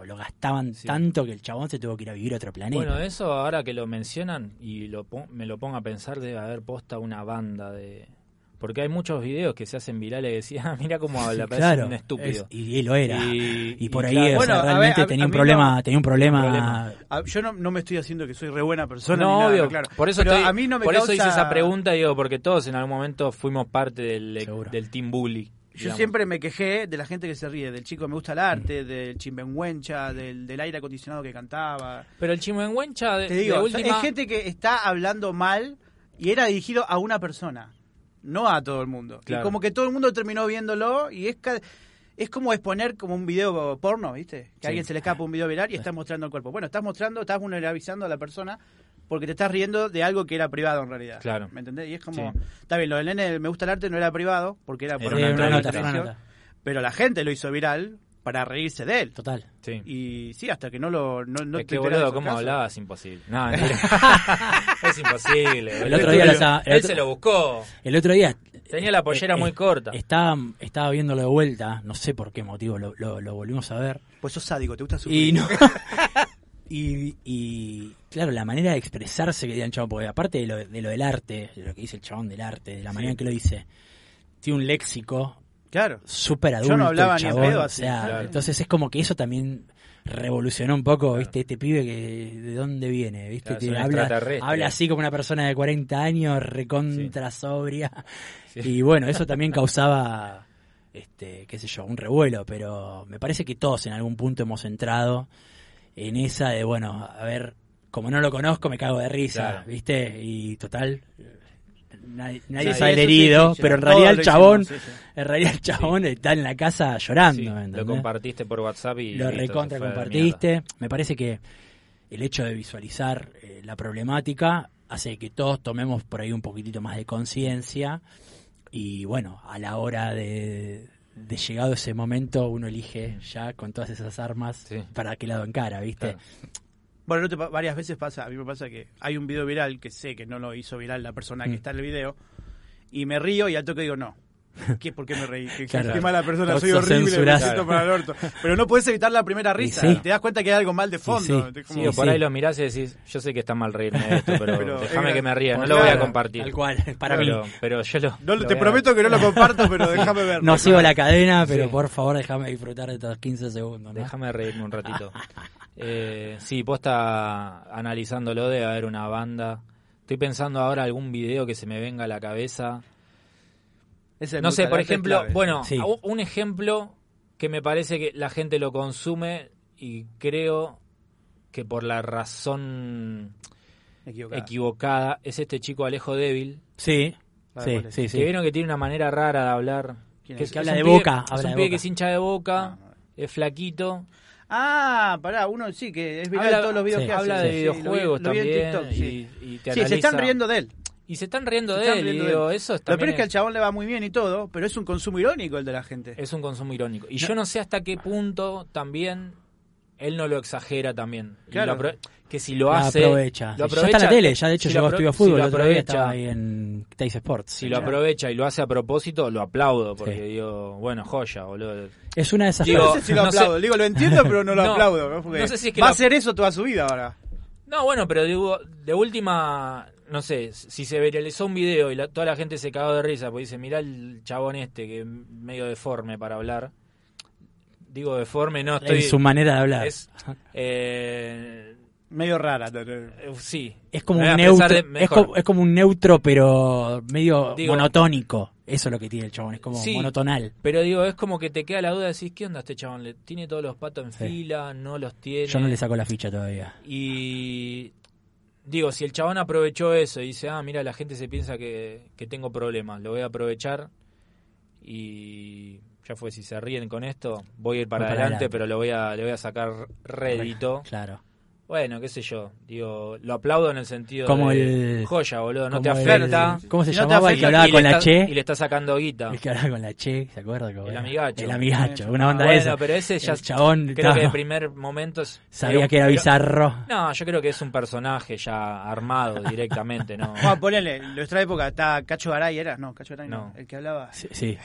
lo gastaban tanto que el chabón se tuvo que ir a vivir a otro planeta. Bueno, eso ahora que lo mencionan y lo, me lo pongo a pensar, debe haber posta una banda de, porque hay muchos videos que se hacen virales que decían, ah, mira cómo habla, parece un estúpido. y, lo era. Y, por ahí realmente tenía, un problema, tenía un problema. Yo no, me estoy haciendo que soy re buena persona. No, obvio. Claro. Por eso, a mí no me por eso hice esa pregunta, digo, porque todos en algún momento fuimos parte del, del team bully. Yo siempre me quejé de la gente que se ríe, del chico que me gusta el arte, del chimbenguencha, del, del aire acondicionado que cantaba. Pero el chimbenguencha, de, Te digo, es gente que está hablando mal y era dirigido a una persona no a todo el mundo. Y como que todo el mundo terminó viéndolo y es es como exponer como un video porno, ¿viste? Que a alguien se le escapa un video viral y está mostrando el cuerpo. Bueno, estás mostrando, estás vulnerabilizando a la persona porque te estás riendo de algo que era privado en realidad. Claro. ¿Me entendés? Y es como, está bien, lo del nene me gusta el arte no era privado porque era por una, pero la gente lo hizo viral para reírse de él. Total. Sí. Y sí, hasta que no lo. No, no es que boludo, ¿cómo hablaba? Es imposible. No, es imposible. El otro día él se lo buscó. El otro día. Tenía la pollera eh, muy corta. Estaba, estaba viéndolo de vuelta, no sé por qué motivo lo, lo, volvimos a ver. Pues sos sádico, te gusta sufrir. Y, no, y, y, claro, la manera de expresarse que digan chabón, porque aparte de lo, de lo del arte, de lo que dice el chabón del arte, de la manera en que lo dice, tiene un léxico Claro. Súper adulto. Yo no hablaba ni pedo así. Entonces es como que eso también revolucionó un poco, ¿viste? Este pibe que de dónde viene, ¿viste? habla, habla así como una persona de 40 años, recontra sobria. Y bueno, eso también causaba este, qué sé yo, un revuelo, pero me parece que todos en algún punto hemos entrado en esa de, bueno, a ver, como no lo conozco, me cago de risa, ¿viste? Y total, nadie, sale herido, pero en realidad el chabón, en realidad el chabón está en la casa llorando. lo compartiste por WhatsApp y lo recontra compartiste. Me parece que el hecho de visualizar eh, la problemática hace que todos tomemos por ahí un poquitito más de conciencia y bueno, a la hora de, llegado ese momento uno elige ya con todas esas armas para qué lado encara, ¿viste? Bueno, varias veces pasa, a mí me pasa que hay un video viral que sé que no lo hizo viral la persona que mm. está en el video y me río y al toque digo no. ¿Qué, ¿Por qué me reí? ¿Qué, mala persona, soy horrible, me para el orto. Pero no puedes evitar la primera risa. Y te das cuenta que hay algo mal de fondo. Sí, o por ahí lo mirás y decís, yo sé que está mal reírme de esto, pero, déjame que me ría, no lo voy a compartir. Tal cual, para pero, mí. Pero yo lo... te prometo que no lo comparto, pero déjame verlo. No sigo la cadena, pero por favor déjame disfrutar de estos 15 segundos. Déjame reírme un ratito. eh, sí, está analizándolo de haber una banda. Estoy pensando ahora algún video que se me venga a la cabeza no sé, por ejemplo, bueno, un ejemplo que me parece que la gente lo consume y creo que por la razón equivocada, es este chico Alejo Débil. Sí, sí, sí, Que vieron que tiene una manera rara de hablar. Que, habla de boca. es un pibe que se hincha de boca, ah, es flaquito. Ah, pará, uno sí, que es viral todos los videos que habla de videojuegos también. sí, se están riendo de él. Y se están riendo de él, digo, eso Lo peor es que al chabón le va muy bien y todo, pero es un consumo irónico el de la gente. Es un consumo irónico. Y yo no sé hasta qué punto también él no lo exagera también. Claro. Que si lo hace. Aprovecha. Lo aprovecha. Ya está en la tele, ya de hecho llegó a estudio fútbol. Si lo aprovecha, ahí en Tays Sports. Si lo aprovecha y lo hace a propósito, lo aplaudo. Porque digo, bueno, joya, boludo. Es una de esas digo, No sé si lo aplaudo. Digo, lo entiendo, pero no lo aplaudo. no sé si es que va a hacer eso toda su vida ahora. No, bueno, pero digo, de última no sé, si se viralizó un video y toda la gente se cagó de risa, pues dice, mirá el chabón este que es medio deforme para hablar. Digo deforme, no estoy... En su manera de hablar. Es, eh, medio rara. Eh, sí. Es como, un neutro, es, como, un neutro, pero medio monotónico. Eso es lo que tiene el chabón, es como monotonal. Pero digo, es como que te queda la duda de decir, ¿qué onda este chabón? ¿Le ¿Tiene todos los patos en fila? ¿No los tiene? Yo no le saco la ficha todavía. Y digo, si el chabón aprovechó eso y dice, ah, mira, la gente se piensa que, que tengo problemas, lo voy a aprovechar y ya fue, si se ríen con esto, voy a ir para, adelante, pero lo voy a, le voy a sacar rédito. Claro. Bueno, qué sé yo. Digo, lo aplaudo en el sentido como de el, joya, boludo. No te afecta. ¿Cómo se llamaba el que hablaba con la Che? Y le está sacando guita. El que hablaba con la Che, ¿se acuerda? el amigacho. El amigacho, una onda bueno, pero ese ya. El chabón. Creo que de primer momento. Sabía que era bizarro. No, yo creo que es un personaje ya armado directamente, ¿no? Bueno, ponele, en nuestra época está Cacho Garay, ¿era? No, Cacho Garay no. El que hablaba. Sí. sí.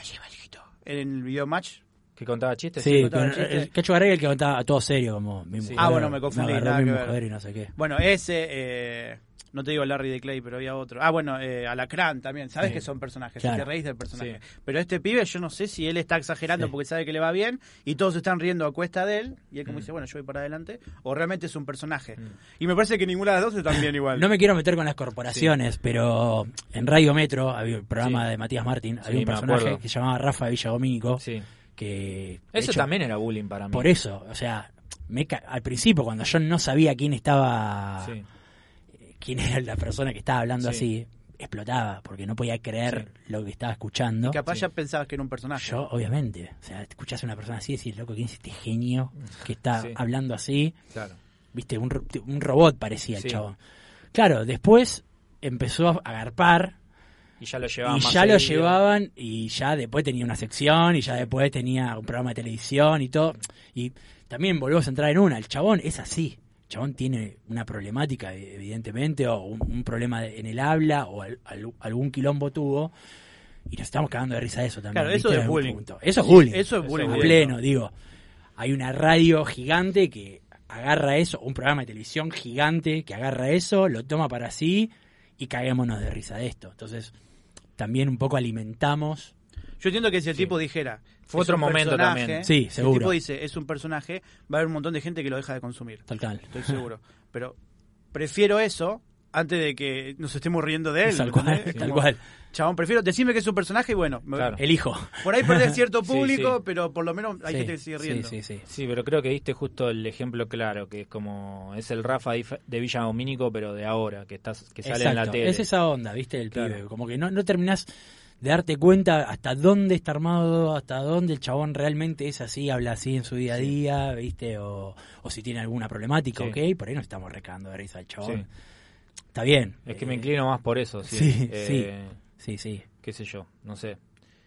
En el video match que contaba chistes. Sí, contaba chistes? el Cacho Garay el que contaba todo serio, como mi Ah, bueno, me confundí. nada mi mujer y no sé qué. Bueno, ese, eh, no te digo Larry de Clay, pero había otro. Ah, bueno, eh, Alacrán también. Sabes que son personajes, claro. te reís del personaje. Pero este pibe, yo no sé si él está exagerando porque sabe que le va bien y todos están riendo a cuesta de él y él como mm. dice, bueno, yo voy para adelante, o realmente es un personaje. Mm. Y me parece que ninguna de las dos está bien igual. no me quiero meter con las corporaciones, pero en Radio Metro, había un programa de Matías Martín, había un personaje que se llamaba Rafa Villagomínico. Sí que... Eso también era bullying para mí. Por eso, o sea, me, al principio cuando yo no sabía quién estaba... quién era la persona que estaba hablando así, explotaba porque no podía creer lo que estaba escuchando. Y capaz ya pensabas que era un personaje. Yo, obviamente. O sea, escuchas a una persona así y decís, loco, ¿quién es este genio que está hablando así? Claro. Viste, un, un robot parecía el chavo. Claro, después empezó a agarpar y ya lo llevaban. Y ya lo llevaban y ya después tenía una sección y ya después tenía un programa de televisión y todo. Y también volvemos a entrar en una. El chabón es así. El chabón tiene una problemática, evidentemente, o un, problema en el habla o algún quilombo tuvo. Y nos estamos cagando de risa de eso también. Claro, eso es bullying. Eso es bullying. Eso es bullying. pleno, digo. Hay una radio gigante que agarra eso, un programa de televisión gigante que agarra eso, lo toma para sí y caguémonos de risa de esto. Entonces, también un poco alimentamos. Yo entiendo que si el tipo dijera. Fue otro momento también. Sí, seguro. Si el tipo dice es un personaje, va a haber un montón de gente que lo deja de consumir. Tal cual. Estoy seguro. Pero prefiero eso antes de que nos estemos riendo de él. Tal cual, tal cual. Chabón, prefiero decirme que es un personaje y bueno, elijo. Por ahí perder cierto público, pero por lo menos hay gente que sigue riendo. Sí, sí, sí. pero creo que diste justo el ejemplo claro, que es como es el Rafa de Villa Domínico, pero de ahora, que estás que sale en la tele. Es esa onda, ¿viste? El pibe, como que no no terminás de darte cuenta hasta dónde está armado, hasta dónde el chabón realmente es así, habla así en su día a día, ¿viste? O, o si tiene alguna problemática, ok, por ahí no estamos recando de risa al chabón. Está bien. Es que me inclino más por eso, sí. Sí, eh, sí, sí, Qué sé yo, no sé.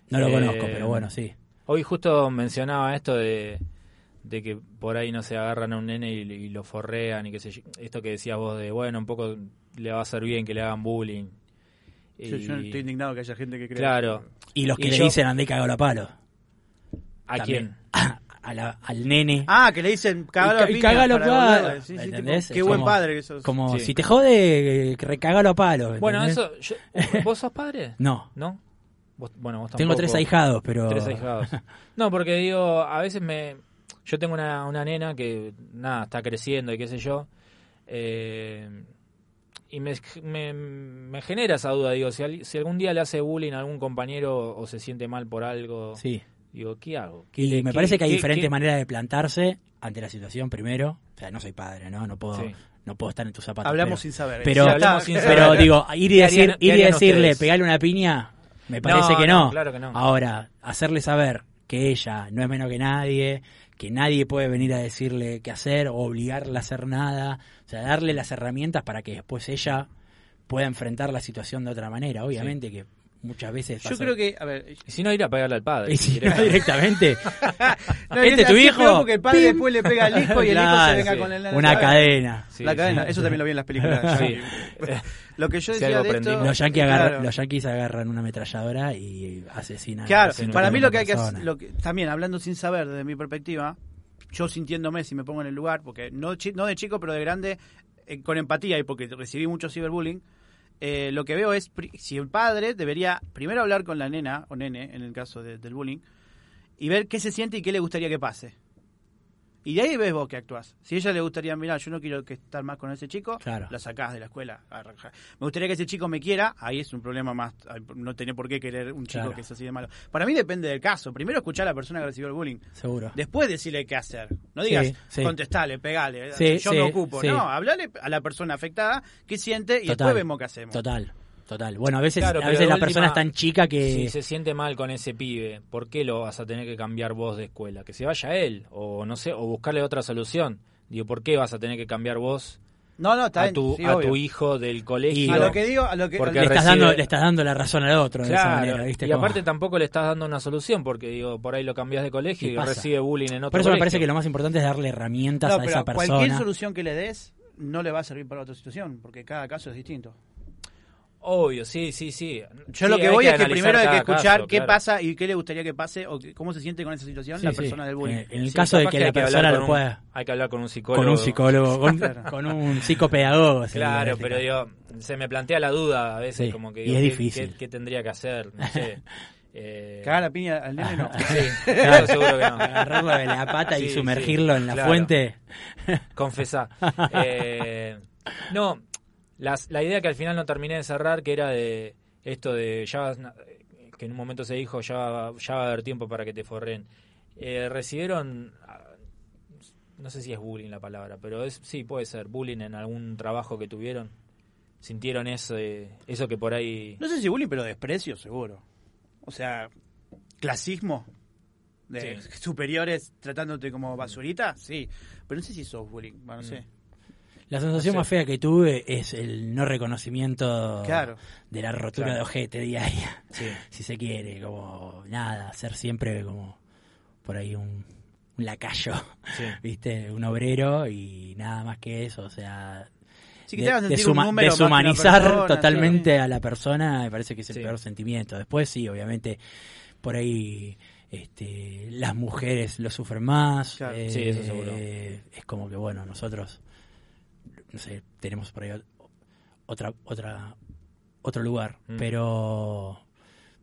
No lo conozco, eh, pero bueno, sí. Hoy justo mencionaba esto de, de que por ahí no se agarran a un nene y, lo forrean y qué sé yo. Esto que decías vos de, bueno, un poco le va a hacer bien que le hagan bullying. yo, estoy indignado que haya gente que cree. Claro. Y los que le dicen andé cagado a palo. ¿A quién? al nene. Ah, que le dicen cagalo a Cagalo a palo. qué buen padre que sos. Como si te jode, recagalo a palo. Bueno, eso. ¿Vos sos padre? No. ¿No? bueno, vos Tengo tres ahijados, pero. Tres ahijados. No, porque digo, a veces me. Yo tengo una, una nena que, nada, está creciendo y qué sé yo. Eh, y me, me, genera esa duda, digo, si, si algún día le hace bullying a algún compañero o se siente mal por algo. Sí Digo, ¿qué hago? y me parece que hay diferentes maneras de plantarse ante la situación primero. O sea, no soy padre, ¿no? No puedo, no puedo estar en tus zapatos. Hablamos sin saber. Pero, pero digo, ir y, decir, ir y decirle, pegarle una piña, me parece que, no. Claro que no. Ahora, hacerle saber que ella no es menos que nadie, que nadie puede venir a decirle qué hacer o obligarla a hacer nada. O sea, darle las herramientas para que después ella pueda enfrentar la situación de otra manera. Obviamente que muchas veces. Yo creo que, a ver. si no, ir a pegarle al padre. directamente. no, este tu hijo. Porque el padre después le pega al hijo y el hijo se venga con el Una cadena. la cadena, eso también lo vi en las películas. lo que yo decía de esto, los, yankees agarran, los yankees agarran una ametralladora y asesinan. Claro, para mí lo que hay que hacer, lo que, también hablando sin saber desde mi perspectiva, yo sintiéndome si me pongo en el lugar, porque no, no de chico, pero de grande, eh, con empatía y porque recibí mucho ciberbullying eh, lo que veo es si el padre debería primero hablar con la nena o nene, en el caso del bullying, y ver qué se siente y qué le gustaría que pase. Y de ahí ves vos que actúas. Si a ella le gustaría, mirar, yo no quiero que estar más con ese chico, la sacás de la escuela. Me gustaría que ese chico me quiera, ahí es un problema más. No tiene por qué querer un chico que es así de malo. Para mí depende del caso. Primero escuchar a la persona que recibió el bullying. Seguro. Después decirle qué hacer. No digas, contestale, pegale. yo me ocupo. No, hablale a la persona afectada qué siente y después vemos qué hacemos. Total. Total. Bueno, a veces, a veces la persona es tan chica que... Si se siente mal con ese pibe, ¿por qué lo vas a tener que cambiar vos de escuela? Que se vaya él, o no sé, o buscarle otra solución. Digo, ¿por qué vas a tener que cambiar vos no, no, está a, tu, a tu hijo del colegio. A lo que digo, a lo que le, estás dando, le estás dando la razón al otro de esa manera, Y aparte tampoco le estás dando una solución, porque digo, por ahí lo cambias de colegio y recibe bullying en otro Por eso me parece que lo más importante es darle herramientas a esa persona. Cualquier solución que le des no le va a servir para otra situación, porque cada caso es distinto. Obvio, sí, sí, sí. Yo lo que voy es que primero hay que escuchar qué pasa y qué le gustaría que pase o cómo se siente con esa situación la persona del bullying. En el caso de que, la persona lo pueda. Hay que hablar con un psicólogo. Con un psicólogo, con, un psicopedagogo. Claro, pero digo, se me plantea la duda a veces, como que. y es difícil. Qué, tendría que hacer? No sé. Eh... Cagar la piña al nene no. Sí, claro, seguro que no. Agarrarlo de la pata y sumergirlo en la fuente. Confesá. Eh, no, la idea que al final no terminé de cerrar, que era de esto de ya que en un momento se dijo ya, ya va a haber tiempo para que te forren. Eh, recibieron, no sé si es bullying la palabra, pero es sí, puede ser, bullying en algún trabajo que tuvieron. ¿Sintieron eso, eso que por ahí... No sé si bullying, pero desprecio, seguro. O sea, clasismo de superiores tratándote como basurita, sí. Pero no sé si sos bullying, bueno, no mm. sé. La sensación más fea que tuve es el no reconocimiento de la rotura de ojete diaria, si se quiere, como nada, ser siempre como por ahí un, lacayo, ¿viste? Un obrero y nada más que eso, o sea, deshumanizar totalmente a la persona me parece que es el peor sentimiento. Después sí, obviamente, por ahí este, las mujeres lo sufren más. Eh, es como que, bueno, nosotros no sé, tenemos por ahí otra, otra, otro lugar. Mm. Pero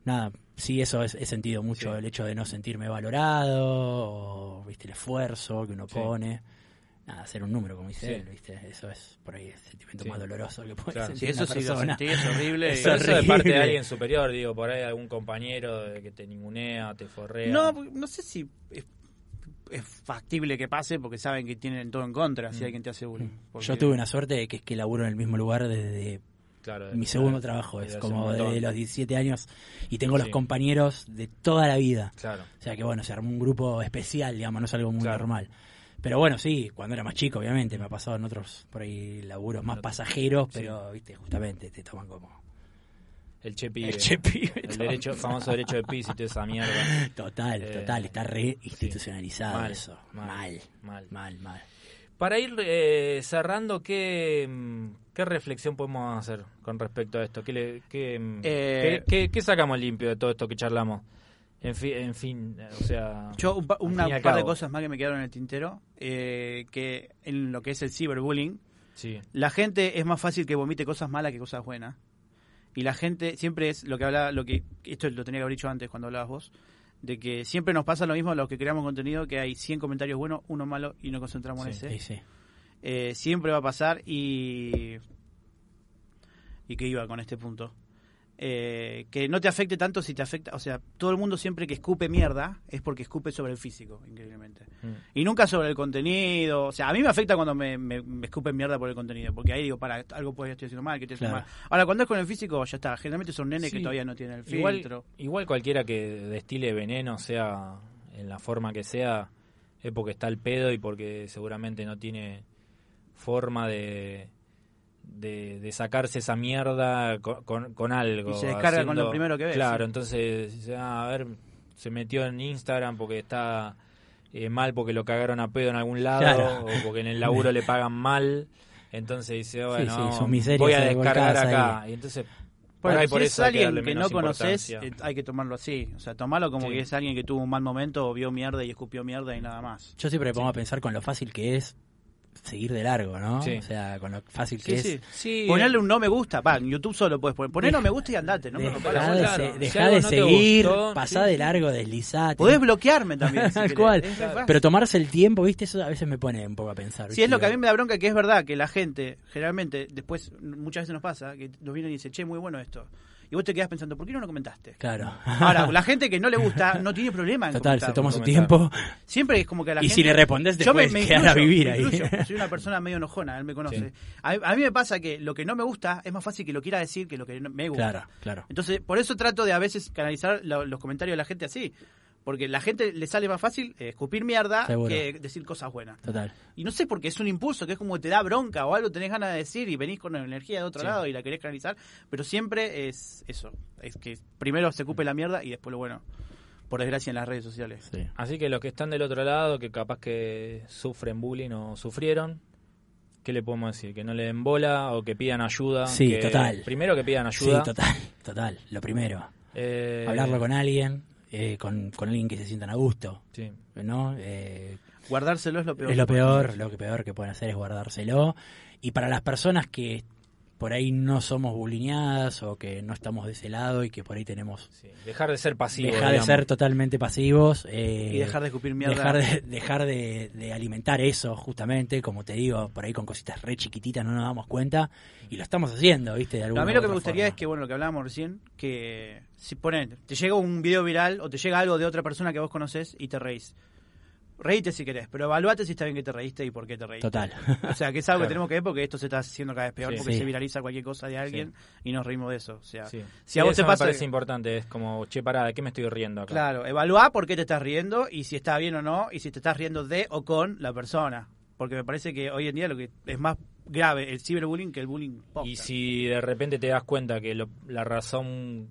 nada, sí, eso es, he sentido mucho, el hecho de no sentirme valorado, o, viste, el esfuerzo que uno pone. Nada, hacer un número, como dice él, ¿viste? Eso es por ahí el sentimiento más doloroso que puede sentir eso sí, persona. es horrible. eso de parte de alguien superior, digo, por ahí algún compañero que te ningunea, te forrea. No, no sé si es factible que pase porque saben que tienen todo en contra si mm. alguien te hace bullying. Mm. Yo tuve una suerte de que es que laburo en el mismo lugar desde mi segundo trabajo, es como de los 17 años y tengo los compañeros de toda la vida. O sea que bueno, se armó un grupo especial, digamos, no es algo muy normal. Pero bueno, sí, cuando era más chico, obviamente, me ha pasado en otros por ahí laburos más pasajeros, pero viste, justamente te toman como el Chepi. El Chepi. El derecho, famoso derecho de piso y toda esa mierda. Total, eh, total. Está re institucionalizado eso. Mal, mal, mal, mal. Para ir eh, cerrando, ¿qué, ¿qué reflexión podemos hacer con respecto a esto? ¿Qué, eh, qué, qué, sacamos limpio de todo esto que charlamos? En fin, en fin o sea... Yo un, una par de cosas más que me quedaron en el tintero, eh, que en lo que es el ciberbullying, sí. la gente es más fácil que vomite cosas malas que cosas buenas. Y la gente siempre es lo que habla, lo que esto lo tenía que haber dicho antes cuando hablabas vos, de que siempre nos pasa lo mismo a los que creamos contenido, que hay 100 comentarios buenos, uno malo y nos concentramos en ese. Sí, eh, siempre va a pasar y... ¿Y qué iba con este punto? Eh, que no te afecte tanto si te afecta, o sea, todo el mundo siempre que escupe mierda es porque escupe sobre el físico, increíblemente. Mm. Y nunca sobre el contenido, o sea, a mí me afecta cuando me, me, escupen mierda por el contenido, porque ahí digo, para, algo puede estar haciendo mal, que te mal. Ahora, cuando es con el físico, ya está, generalmente son nenes que todavía no tienen el filtro. Igual, cualquiera que destile veneno, sea en la forma que sea, es porque está el pedo y porque seguramente no tiene forma de de, sacarse esa mierda con, con, algo. Y se descarga con lo primero que ve. Claro, entonces, a ver, se metió en Instagram porque está eh, mal porque lo cagaron a pedo en algún lado o porque en el laburo le pagan mal. Entonces dice, bueno, voy a descargar acá. Y entonces bueno, si es alguien que no conoces, eh, hay que tomarlo así. O sea, tomarlo como que es alguien que tuvo un mal momento o vio mierda y escupió mierda y nada más. Yo siempre me pongo a pensar con lo fácil que es seguir de largo, ¿no? O sea, con lo fácil que es. Sí. Ponerle un no me gusta, va, en YouTube solo puedes poner. Poner no me gusta y andate, ¿no? Deja de, deja de seguir, pasá de largo, deslizate. Podés bloquearme también. Tal cual. Pero tomarse el tiempo, ¿viste? Eso a veces me pone un poco a pensar. Sí, es lo que a mí me da bronca, que es verdad que la gente, generalmente, después, muchas veces nos pasa, que nos vienen y dicen, che, muy bueno esto y vos te quedás pensando, ¿por qué no lo comentaste? Claro. Ahora, la gente que no le gusta no tiene problema en Total, se toma su tiempo. Siempre es como que a la y gente... si le respondes después yo me, quedar a vivir ahí. soy una persona medio enojona, él me conoce. A, mí me pasa que lo que no me gusta es más fácil que lo quiera decir que lo que me gusta. Claro, claro. Entonces, por eso trato de a veces canalizar los comentarios de la gente así. Porque la gente le sale más fácil eh, escupir mierda que decir cosas buenas. Total. Y no sé por qué es un impulso, que es como te da bronca o algo tenés ganas de decir y venís con energía de otro lado y la querés canalizar. Pero siempre es eso. Es que primero se ocupe la mierda y después lo bueno. Por desgracia en las redes sociales. Así que los que están del otro lado, que capaz que sufren bullying o sufrieron, ¿qué le podemos decir? Que no le den bola o que pidan ayuda. Sí, total. Primero que pidan ayuda. Sí, total, total. Lo primero. Eh, Hablarlo con alguien eh, con, alguien que se sientan a gusto. Sí. ¿no? Eh, Guardárselo es lo peor. Es lo peor, lo que peor que pueden hacer es guardárselo. Y para las personas que por ahí no somos bulineadas o que no estamos de ese lado y que por ahí tenemos... dejar de ser pasivos. Dejar de ser totalmente pasivos. Eh, y dejar de escupir mierda. Dejar, de, dejar de, alimentar eso, justamente, como te digo, por ahí con cositas re chiquititas no nos damos cuenta y lo estamos haciendo, ¿viste? De a mí lo que me gustaría es que, bueno, lo que hablábamos recién, que si ponen, te llega un video viral o te llega algo de otra persona que vos conoces y te reís reíte si querés, pero evaluate si está bien que te reíste y por qué te reíste. Total. O sea, que es algo que tenemos que ver porque esto se está haciendo cada vez peor porque se viraliza cualquier cosa de alguien y nos reímos de eso. O sea, si a vos te pasa. Me parece importante, es como, che, pará, ¿de qué me estoy riendo acá? Claro, evalúa por qué te estás riendo y si está bien o no y si te estás riendo de o con la persona. Porque me parece que hoy en día lo que es más grave el ciberbullying que el bullying. Y si de repente te das cuenta que la razón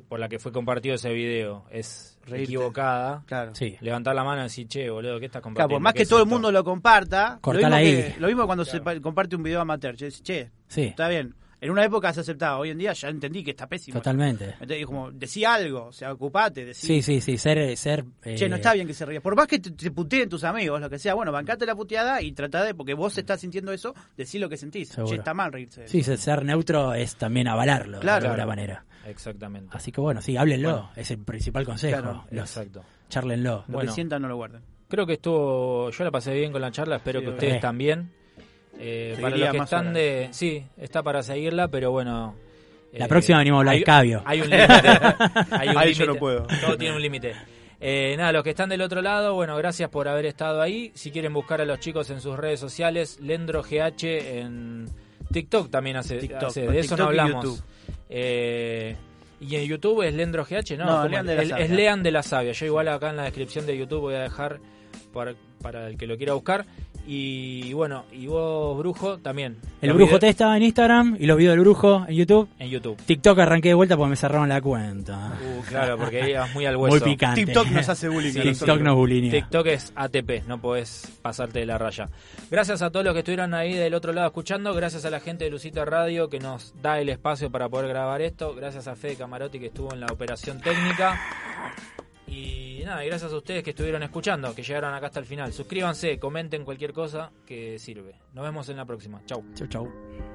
por la que fue compartido ese video es equivocada, claro. sí. levantar la mano y decir, che, boludo, ¿qué estás compartiendo? Claro, por más que todo el mundo lo comparta, lo mismo, que, lo mismo, cuando se comparte un video amateur, che, che sí. está bien, en una época se aceptaba, hoy en día ya entendí que está pésimo. Totalmente. Entonces, como, decía algo, o sea, ocupate, decí. Sí, sí, sí, ser... ser Che, no está bien que se ría. Por más que te, puteen tus amigos, lo que sea, bueno, bancate la puteada y trata de, porque vos estás sintiendo eso, decir lo que sentís. Che, está mal reírse. Sí, ser neutro es también avalarlo, claro, de alguna manera. Exactamente. Así que bueno, sí, háblenlo, es el principal consejo. exacto. Charlenlo. Lo que sientan no lo guarden. Creo que estuvo, yo la pasé bien con la charla, espero que ustedes también. Eh, para los que están de. Sí, está para seguirla, pero bueno. La próxima venimos a hablar de Cabio. Hay un límite. Ahí yo no puedo. Todo tiene un límite. Eh, nada, los que están del otro lado, bueno, gracias por haber estado ahí. Si quieren buscar a los chicos en sus redes sociales, LendroGH en TikTok también hace, de eso no hablamos. Eh, y en YouTube es LendroGH, no, es Lean de la Sabia. Yo igual acá en la descripción de YouTube voy a dejar para, para el que lo quiera buscar. Y bueno, y vos, Brujo, también. El Brujo Testa en Instagram y los videos del Brujo en YouTube. En YouTube. TikTok arranqué de vuelta porque me cerraron la cuenta. Uh, claro, porque ibas muy al hueso. Muy picante. TikTok nos hace bullying. TikTok nos bullying. TikTok es ATP, no podés pasarte de la raya. Gracias a todos los que estuvieron ahí del otro lado escuchando. Gracias a la gente de Lucita Radio que nos da el espacio para poder grabar esto. Gracias a Fede Camarotti que estuvo en la operación técnica. Y nada, gracias a ustedes que estuvieron escuchando, que llegaron acá hasta el final. Suscríbanse, comenten cualquier cosa que sirve. Nos vemos en la próxima. Chau. Chau, chau.